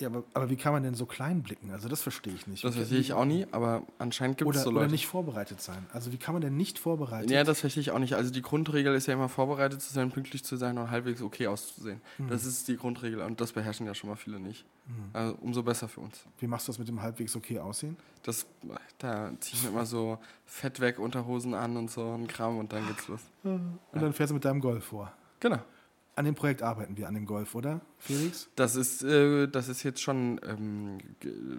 Ja, aber, aber wie kann man denn so klein blicken? Also das verstehe ich nicht. Das verstehe ich auch nie, aber anscheinend gibt es Oder, so oder Leute. nicht vorbereitet sein. Also wie kann man denn nicht vorbereitet? Ja, das verstehe ich auch nicht. Also die Grundregel ist ja immer vorbereitet zu sein, pünktlich zu sein und halbwegs okay auszusehen. Mhm. Das ist die Grundregel und das beherrschen ja schon mal viele nicht. Also umso besser für uns. Wie machst du das mit dem halbwegs okay aussehen? Das, da ziehe ich mir immer so Fett weg, Unterhosen an und so ein Kram und dann geht's los. Und dann fährst du mit deinem Golf vor. Genau. An dem Projekt arbeiten wir, an dem Golf, oder, Felix? Das ist, äh, das ist jetzt schon ähm,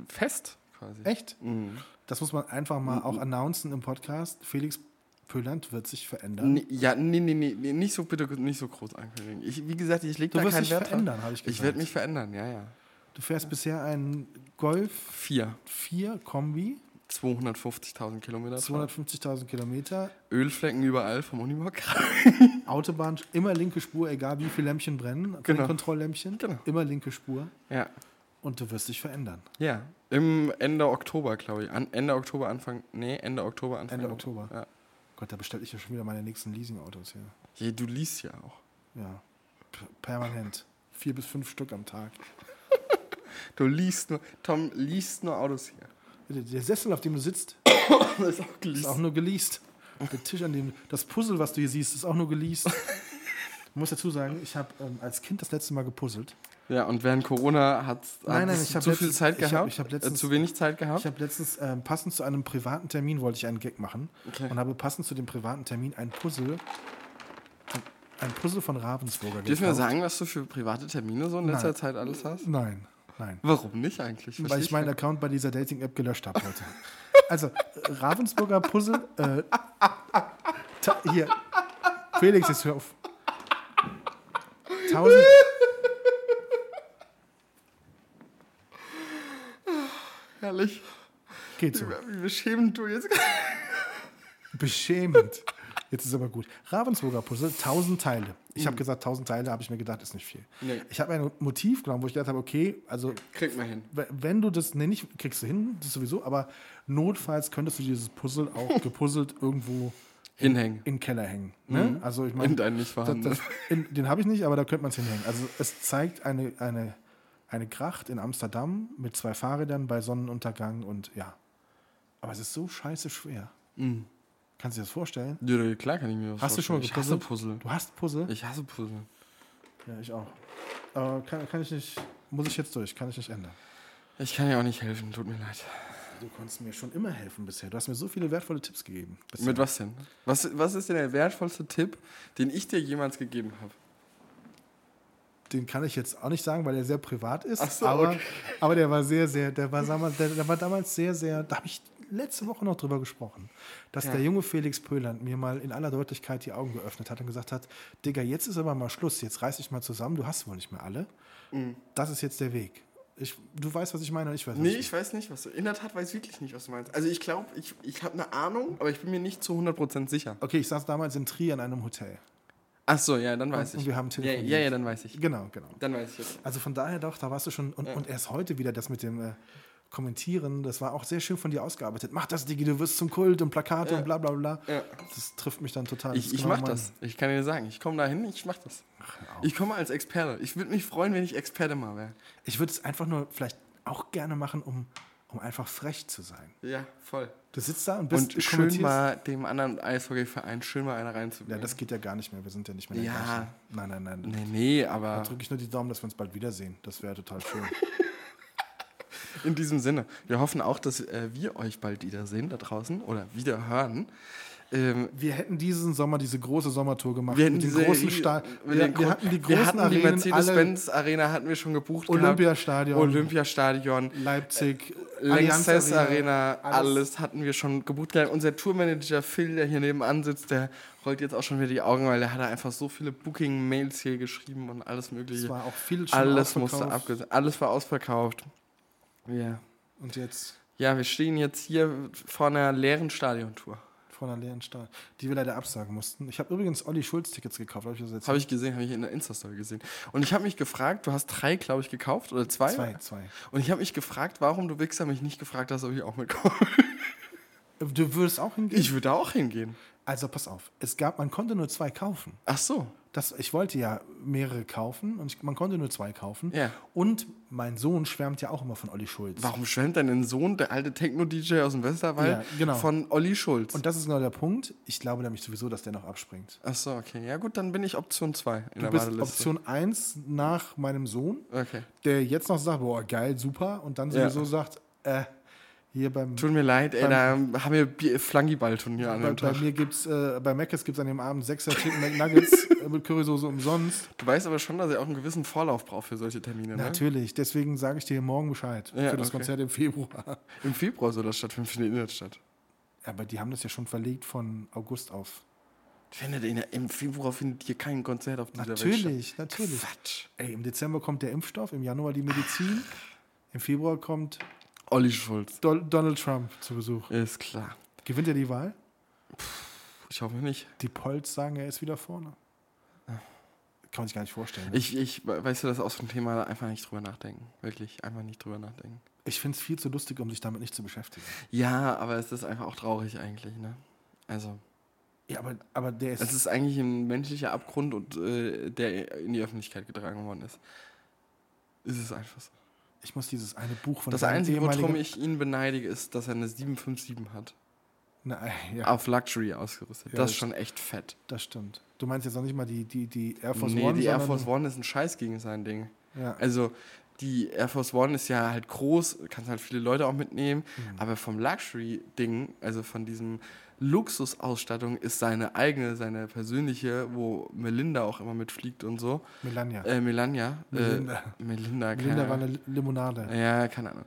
fest quasi. Echt? Mhm. Das muss man einfach mal auch announcen im Podcast. Felix Pöland wird sich verändern. Nee, ja, nee, nee, nee, nicht so bitte nicht so groß ankündigen. Ich, wie gesagt, ich lege Du da wirst keinen dich Wert verändern, drauf. habe ich gesagt. Ich werde mich verändern, ja, ja. Du fährst bisher einen Golf Vier. 4 Kombi, 250.000 Kilometer. fahren. 250.000 Kilometer, Ölflecken überall vom Unimog. Autobahn, immer linke Spur, egal wie viele Lämpchen brennen. Von Genau. Kontrolllämpchen. Genau. Immer linke Spur. ja. Und du wirst dich verändern. Ja. Im Ende Oktober, glaube ich. An, Ende Oktober, Anfang. Nee, Ende Oktober, Anfang. Ende Oktober. Ja. Gott, da bestelle ich ja schon wieder meine nächsten Leasing-Autos hier. Je, du liest ja auch. Ja. P- Permanent. Vier bis fünf Stück am Tag. Du liest nur. Tom liest nur Autos hier. Der- Sessel, auf dem du sitzt, ist auch ist auch nur geleast. Der Tisch, an dem das Puzzle, was du hier siehst, ist auch nur geleast. Ich muss dazu sagen, ich habe ähm, als Kind das letzte Mal gepuzzelt. Ja, und während Corona hat Nein, nein, ich hab zu viel letztens- Zeit ich hab- gehabt. ich hab äh, letztens- zu wenig Zeit gehabt. Ich habe letztens ähm, passend zu einem privaten Termin wollte ich einen Gag machen Okay. und habe passend zu dem privaten Termin ein Puzzle, ein, Puzzle von Ravensburger Dürfen wir sagen, was du für private Termine so in letzter Nein. Zeit alles hast? Nein, nein. Warum nicht eigentlich? Weil Versteh ich meinen Account bei dieser Dating-App gelöscht habe heute. Also, Ravensburger Puzzle. Äh, ta- hier. Felix, jetzt hör auf. Tausend. Herrlich. Geht so. Wie beschämend du jetzt. Beschämend. Jetzt ist aber gut. Ravensburger Puzzle, 1000 Teile. Ich habe gesagt, 1000 Teile, habe ich mir gedacht, ist nicht viel. Nee. Ich habe ein Motiv genommen, wo ich gedacht habe, okay, also Kriegt man hin. wenn du das, nee, nicht kriegst du hin, das sowieso, aber notfalls könntest du dieses Puzzle auch gepuzzelt irgendwo Hinhängen. in den Keller hängen. Ne? Also ich meine, In deinen nicht vorhandenen. In, den habe ich nicht, aber da könnte man es hinhängen. Also es zeigt eine, eine, eine Gracht in Amsterdam mit zwei Fahrrädern bei Sonnenuntergang und ja. Aber es ist so scheiße schwer. Kannst du dir das vorstellen? Ja, klar kann ich mir das Hast du schon mal vorstellen. Ich hasse gepuzzelt? Puzzle. Du hast Puzzle? Ich hasse Puzzle. Ja, ich auch. Aber kann, kann ich nicht, muss ich jetzt durch, kann ich nicht ändern. Ich kann ja auch nicht helfen, tut mir leid. Du konntest mir schon immer helfen bisher. Du hast mir so viele wertvolle Tipps gegeben. Bisher. Mit was denn? Was, was ist denn der wertvollste Tipp, den ich dir jemals gegeben habe? Den kann ich jetzt auch nicht sagen, weil er sehr privat ist. Ach so, aber, okay. aber der war sehr, sehr, der war, damals, der, der war damals sehr, sehr, da habe ich letzte Woche noch drüber gesprochen, dass Ja. der junge Felix Pöland mir mal in aller Deutlichkeit die Augen geöffnet hat und gesagt hat, Digga, jetzt ist aber mal Schluss, jetzt reiß dich mal zusammen, du hast wohl nicht mehr alle. Mhm. Das ist jetzt der Weg. Ich, du weißt, was ich meine und ich weiß, was Nee, ich weiß nicht, was du. In der Tat weiß ich wirklich nicht, was du meinst. Also ich glaube, ich, ich habe eine Ahnung, aber ich bin mir nicht zu 100% sicher. Okay, ich saß damals in Trier in einem Hotel. Ach so, ja, dann weiß Und ich. wir haben ja, telefoniert. ja, ja, dann weiß ich. Genau, genau. Dann weiß ich jetzt. Also von daher doch, da warst du schon. Und, und erst heute wieder das mit dem äh, Kommentieren, das war auch sehr schön von dir ausgearbeitet. Mach das, Digi, du wirst zum Kult und Plakate Ja. und bla bla bla. Ja. Das trifft mich dann total. Ich, ich genau mach mein- das. Ich kann dir sagen, ich komme da hin, ich mach das. Ich komme als Experte. Ich würde mich freuen, wenn ich Experte mal wäre. Ich würde es einfach nur vielleicht auch gerne machen, um um einfach frech zu sein. Ja, voll. Du sitzt da und bist Und schön mal dem anderen Eishockeyverein schön mal einer Ja, reinzubringen. das geht ja gar nicht mehr. Wir sind ja nicht mehr in der Ja. gleichen. Nein, nein, nein. nee, nee, Da aber drücke ich nur die Daumen, dass wir uns bald wiedersehen. Das wäre total schön. in diesem Sinne, wir hoffen auch, dass äh, wir euch bald wiedersehen da draußen oder wieder hören. Ähm, Wir hätten diesen Sommer diese große Sommertour gemacht. wir hätten mit den großen Sta wir, wir hatten die großen wir hatten die Arenen, alle Mercedes-Benz Arena hatten wir schon gebucht Olympiastadion, gehabt. Olympiastadion, Leipzig, Allianz Lanxess Arena, alles. alles. hatten wir schon gebucht gehabt. Unser Tourmanager Phil, der hier nebenan sitzt, der rollt jetzt auch schon wieder die Augen, weil er hat einfach so viele Booking-Mails hier geschrieben und alles mögliche. Es war auch viel schon alles musste abgesagt. Alles war ausverkauft. Ja. Und jetzt Ja, wir stehen jetzt hier vor einer leeren Stadiontour. vor einer leeren Stadt, die wir leider absagen mussten. Ich habe übrigens Olli Schulz Tickets gekauft. Habe ich das jetzt Habe ich gesehen, habe ich in der Insta-Story gesehen. Und ich habe mich gefragt, du hast drei, glaube ich, gekauft oder zwei? zwei, zwei. Und ich habe mich gefragt, warum du Wichser mich nicht gefragt hast, ob ich auch mitkomme. Du würdest auch hingehen? Ich würde auch hingehen. Also pass auf, es gab, man konnte nur zwei kaufen. Ach so. Das, ich wollte ja mehrere kaufen und ich, man konnte nur zwei kaufen. Ja. Und mein Sohn schwärmt ja auch immer von Olli Schulz. Warum schwärmt dein Sohn, der alte Techno-DJ aus dem Westerwald, Ja, genau. von Olli Schulz? Und das ist genau der Punkt. Ich glaube nämlich sowieso, dass der noch abspringt. Ach so, okay. Ja gut, dann bin ich Option 2 in Du der bist Warteliste. Option 1 nach meinem Sohn, Okay. der jetzt noch sagt, boah, geil, super. Und dann Ja. sowieso sagt, äh, hier beim, Tut mir leid, ey, da haben wir Flangiball-Turnier an bei, dem bei Tag. mir gibt's, äh, bei Mc's gibt es an dem Abend 6er Chicken McNuggets äh, mit Currysoße umsonst. Du weißt aber schon, dass er auch einen gewissen Vorlauf braucht für solche Termine, ne? Natürlich, deswegen sage ich dir morgen Bescheid Ja, für das okay. Konzert im Februar. Im Februar soll das stattfinden, findet in der Innenstadt. Aber die haben das ja schon verlegt von August auf. Findet in Im Februar findet hier kein Konzert auf dieser Welt Natürlich, statt. natürlich. Quatsch. Ey, im Dezember kommt der Impfstoff, im Januar die Medizin, im Februar kommt Olli Schulz. Do Donald Trump zu Besuch. Ist klar. Gewinnt er die Wahl? Ich hoffe nicht. Die Polls sagen, er ist wieder vorne. Kann man sich gar nicht vorstellen. ne? Ich, ich, weißt du, das ist auch so ein Thema, einfach nicht drüber nachdenken. Wirklich, einfach nicht drüber nachdenken. Ich finde es viel zu lustig, um sich damit nicht zu beschäftigen. Ja, aber es ist einfach auch traurig eigentlich, ne? Also, Ja, aber, aber der ist. es ist eigentlich ein menschlicher Abgrund und äh, der in die Öffentlichkeit getragen worden ist. Ist es einfach so. Ich muss dieses eine Buch von Das Einzige, worum ich ihn beneidige, ist, dass er eine 757 hat. Na, ja, Auf Luxury ausgerüstet. Ja, das ist schon echt fett. das stimmt. Du meinst jetzt noch nicht mal die, die, die Air Force nee, One? die Air Force One ist ein Scheiß gegen sein Ding. Ja. Also die Air Force One ist ja halt groß, kannst halt viele Leute auch mitnehmen, Mhm. aber vom Luxury-Ding, also von diesem Luxusausstattung ist seine eigene, seine persönliche, wo Melinda auch immer mitfliegt und so. Melania. Äh, Melania. Melinda. Äh, Melinda, Melinda war eine Limonade. Ja, keine Ahnung.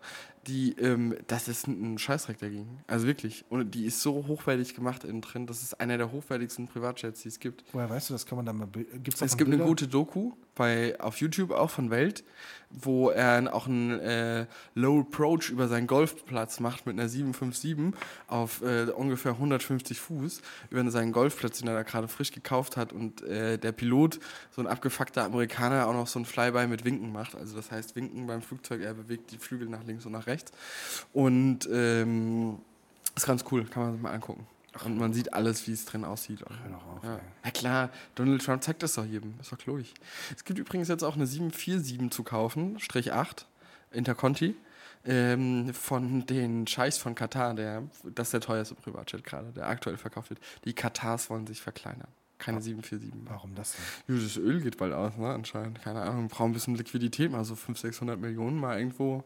Die, ähm, das ist ein, ein Scheißdreck dagegen. Also wirklich. Und die ist so hochwertig gemacht innen drin. Das ist einer der hochwertigsten Privatjets, die es gibt. Woher weißt du, das kann man dann mal. Gibt's Es gibt eine Bilder? gute Doku bei, auf YouTube auch von Welt, wo er auch einen äh, Low Approach über seinen Golfplatz macht mit einer 757 auf äh, ungefähr 150 Fuß über seinen Golfplatz, den er da gerade frisch gekauft hat und äh, der Pilot, so ein abgefuckter Amerikaner, auch noch so ein Flyby mit Winken macht. Also das heißt Winken beim Flugzeug, er bewegt die Flügel nach links und nach rechts. Und ähm, ist ganz cool, kann man sich mal angucken. Und man sieht alles, wie es drin aussieht. Hör doch auf, Ja. ja klar, Donald Trump zeigt das doch jedem. Ist doch logisch. Es gibt übrigens jetzt auch eine 747 zu kaufen, Strich 8, Interconti, ähm, von den Scheichs von Katar. Der, das ist der teuerste Privatjet gerade, der aktuell verkauft wird. Die Katars wollen sich verkleinern. Keine 747 mehr. Warum das denn? Ja, das Öl geht bald aus, ne, anscheinend. Keine Ahnung, wir brauchen ein bisschen Liquidität, mal so 500, 600 Millionen mal irgendwo.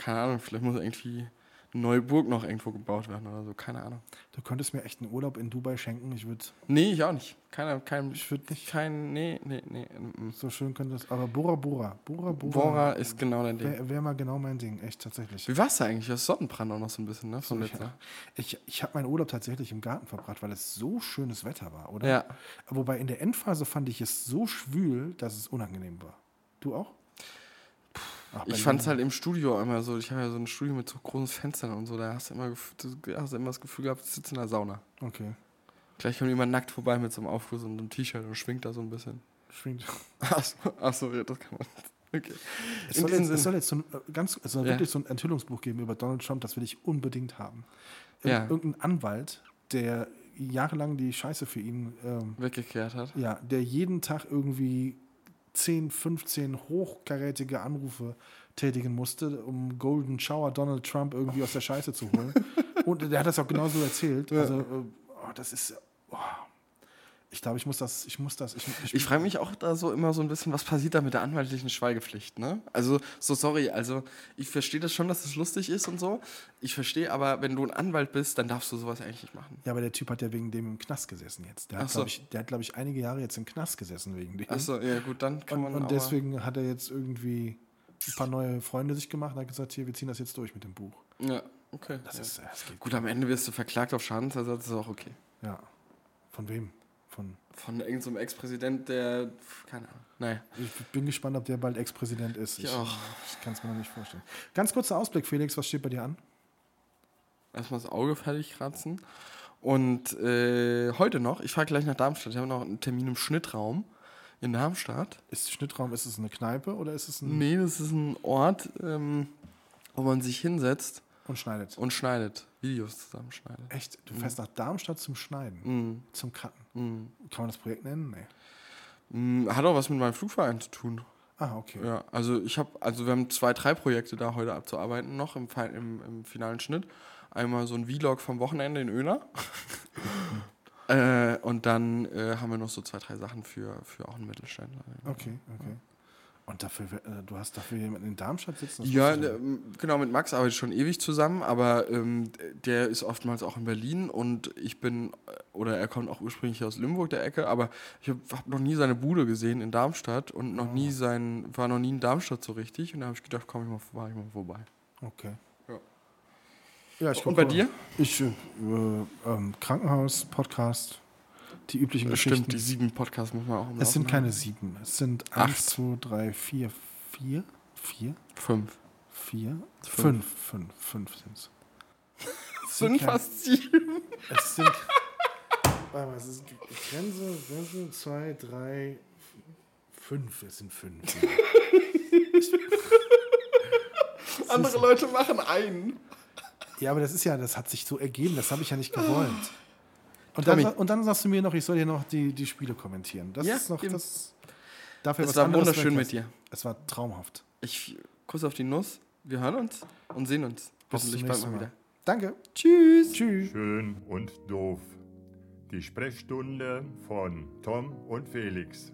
Keine Ahnung, vielleicht muss irgendwie eine neue Burg noch irgendwo gebaut werden oder so. Keine Ahnung. Du könntest mir echt einen Urlaub in Dubai schenken. Ich würde Nee, ich auch nicht. Keiner, kein, Ich würd nicht. Kein, nee, nee, nee. mm, mm. so schön könnte das. Aber Bora Bora. Bora Bora. Bora ist genau dein Ding. Wäre wär mal genau mein Ding. Echt, tatsächlich. Wie war's da eigentlich? Du hast Sonnenbrand auch noch so ein bisschen, ne? Ja. Jahr. Ich, ich habe meinen Urlaub tatsächlich im Garten verbracht, weil es so schönes Wetter war, oder? Ja. Wobei in der Endphase fand ich es so schwül, dass es unangenehm war. Du auch? Ach, Ich Berlin. fand's halt im Studio immer so, ich habe ja so ein Studio mit so großen Fenstern und so, da hast du immer, gef- du hast immer das Gefühl gehabt, du sitzt in der Sauna. Okay. Gleich kommt jemand nackt vorbei mit so einem Aufguss und einem T-Shirt und schwingt da so ein bisschen. Schwingt. Achso, ach so, das kann man. Okay. Es soll, jetzt, es soll jetzt so ein, äh, ganz, es soll Ja. wirklich so ein Enthüllungsbuch geben über Donald Trump, das will ich unbedingt haben. Ir Ja. Irgendein Anwalt, der jahrelang die Scheiße für ihn, ähm, weggekehrt hat. ja, der jeden Tag irgendwie 10, 15 hochkarätige Anrufe tätigen musste, um Golden Shower Donald Trump irgendwie aus der Scheiße zu holen. Und der hat das auch genauso erzählt. Also, äh, oh, das ist. Oh. Ich glaube, ich muss das, ich muss das, ich, ich, Ich frage mich auch da so immer so ein bisschen, was passiert da mit der anwaltlichen Schweigepflicht, ne? Also, so sorry, also ich verstehe das schon, dass es lustig ist und so. Ich verstehe aber, wenn du ein Anwalt bist, dann darfst du sowas eigentlich nicht machen. Ja, aber der Typ hat ja wegen dem im Knast gesessen jetzt. Der hat, so. glaube ich, der hat, glaube ich, einige Jahre jetzt im Knast gesessen wegen dem. Achso, ja gut, dann kann und, man und deswegen hat er jetzt irgendwie ein paar neue Freunde sich gemacht und hat gesagt, hier, wir ziehen das jetzt durch mit dem Buch. Ja, okay. Das ja. ist, das geht Gut, am Ende wirst du verklagt auf Schadensersatz, ist auch okay. Ja. Von wem? Von. Von irgendeinem so Ex-Präsident, der. Keine Ahnung. Naja. Ich bin gespannt, ob der bald Ex-Präsident ist. Ich auch. Ich kann es mir noch nicht vorstellen. Ganz kurzer Ausblick, Felix, was steht bei dir an? Erstmal das Auge fertig kratzen. Und äh, heute noch, ich fahre gleich nach Darmstadt. Ich habe noch einen Termin im Schnittraum in Darmstadt. Ist Schnittraum, ist es eine Kneipe oder ist es ein. Nee, das ist ein Ort, ähm, wo man sich hinsetzt Und schneidet? und schneidet. Videos zusammenschneidet. Echt? Du fährst nach Darmstadt zum Schneiden? Mhm. Zum Cutten? Mhm. Kann man das Projekt nennen? Nee. Mhm, Hat auch was mit meinem Flugverein zu tun. Ah, okay. Ja, also ich habe, also wir haben zwei, drei Projekte da heute abzuarbeiten noch im, im, im finalen Schnitt. Einmal so ein Vlog vom Wochenende in Öna. äh, und dann äh, haben wir noch so zwei, drei Sachen für, für auch einen Mittelständler. Okay, okay. Und dafür, äh, du hast dafür jemanden in Darmstadt sitzen? Ja, ähm, genau, mit Max arbeite ich schon ewig zusammen, aber ähm, der ist oftmals auch in Berlin und ich bin, äh, oder er kommt auch ursprünglich aus Limburg, der Ecke, aber ich habe hab noch nie seine Bude gesehen in Darmstadt und noch nie sein, war noch nie in Darmstadt so richtig und da habe ich gedacht, komm ich mal vorbei, ich mal vorbei. Okay. Ja. Ja, ich Und bei mal. dir? Ich, äh, ähm, Krankenhaus, Podcast, die üblichen Geschichten. Stimmt, die sieben Podcasts muss man auch im es sind keine haben. sieben. Es sind Acht. eins, zwei, drei, vier, vier, vier, Fünf. vier, Fünf. fünf, fünf, fünf sind es. Es sind kein- fast sieben. Es sind. Warte mal, es ist Grenze, Grenze, zwei, drei, fünf. Es sind fünf. Andere Leute machen einen. Ja, aber das ist ja, das hat sich so ergeben, das habe ich ja nicht gewollt. Und dann, Tommy. und dann sagst du mir noch, ich soll hier noch die, die Spiele kommentieren. Das Ja, ist noch eben. das. Dafür Es was war wunderschön mit dir. Es war traumhaft. Ich Kuss auf die Nuss. Wir hören uns und sehen uns. Bis zum Hoffentlich bald Mal. wieder. Danke. Tschüss. Tschüss. Schön und doof. Die Sprechstunde von Tom und Felix.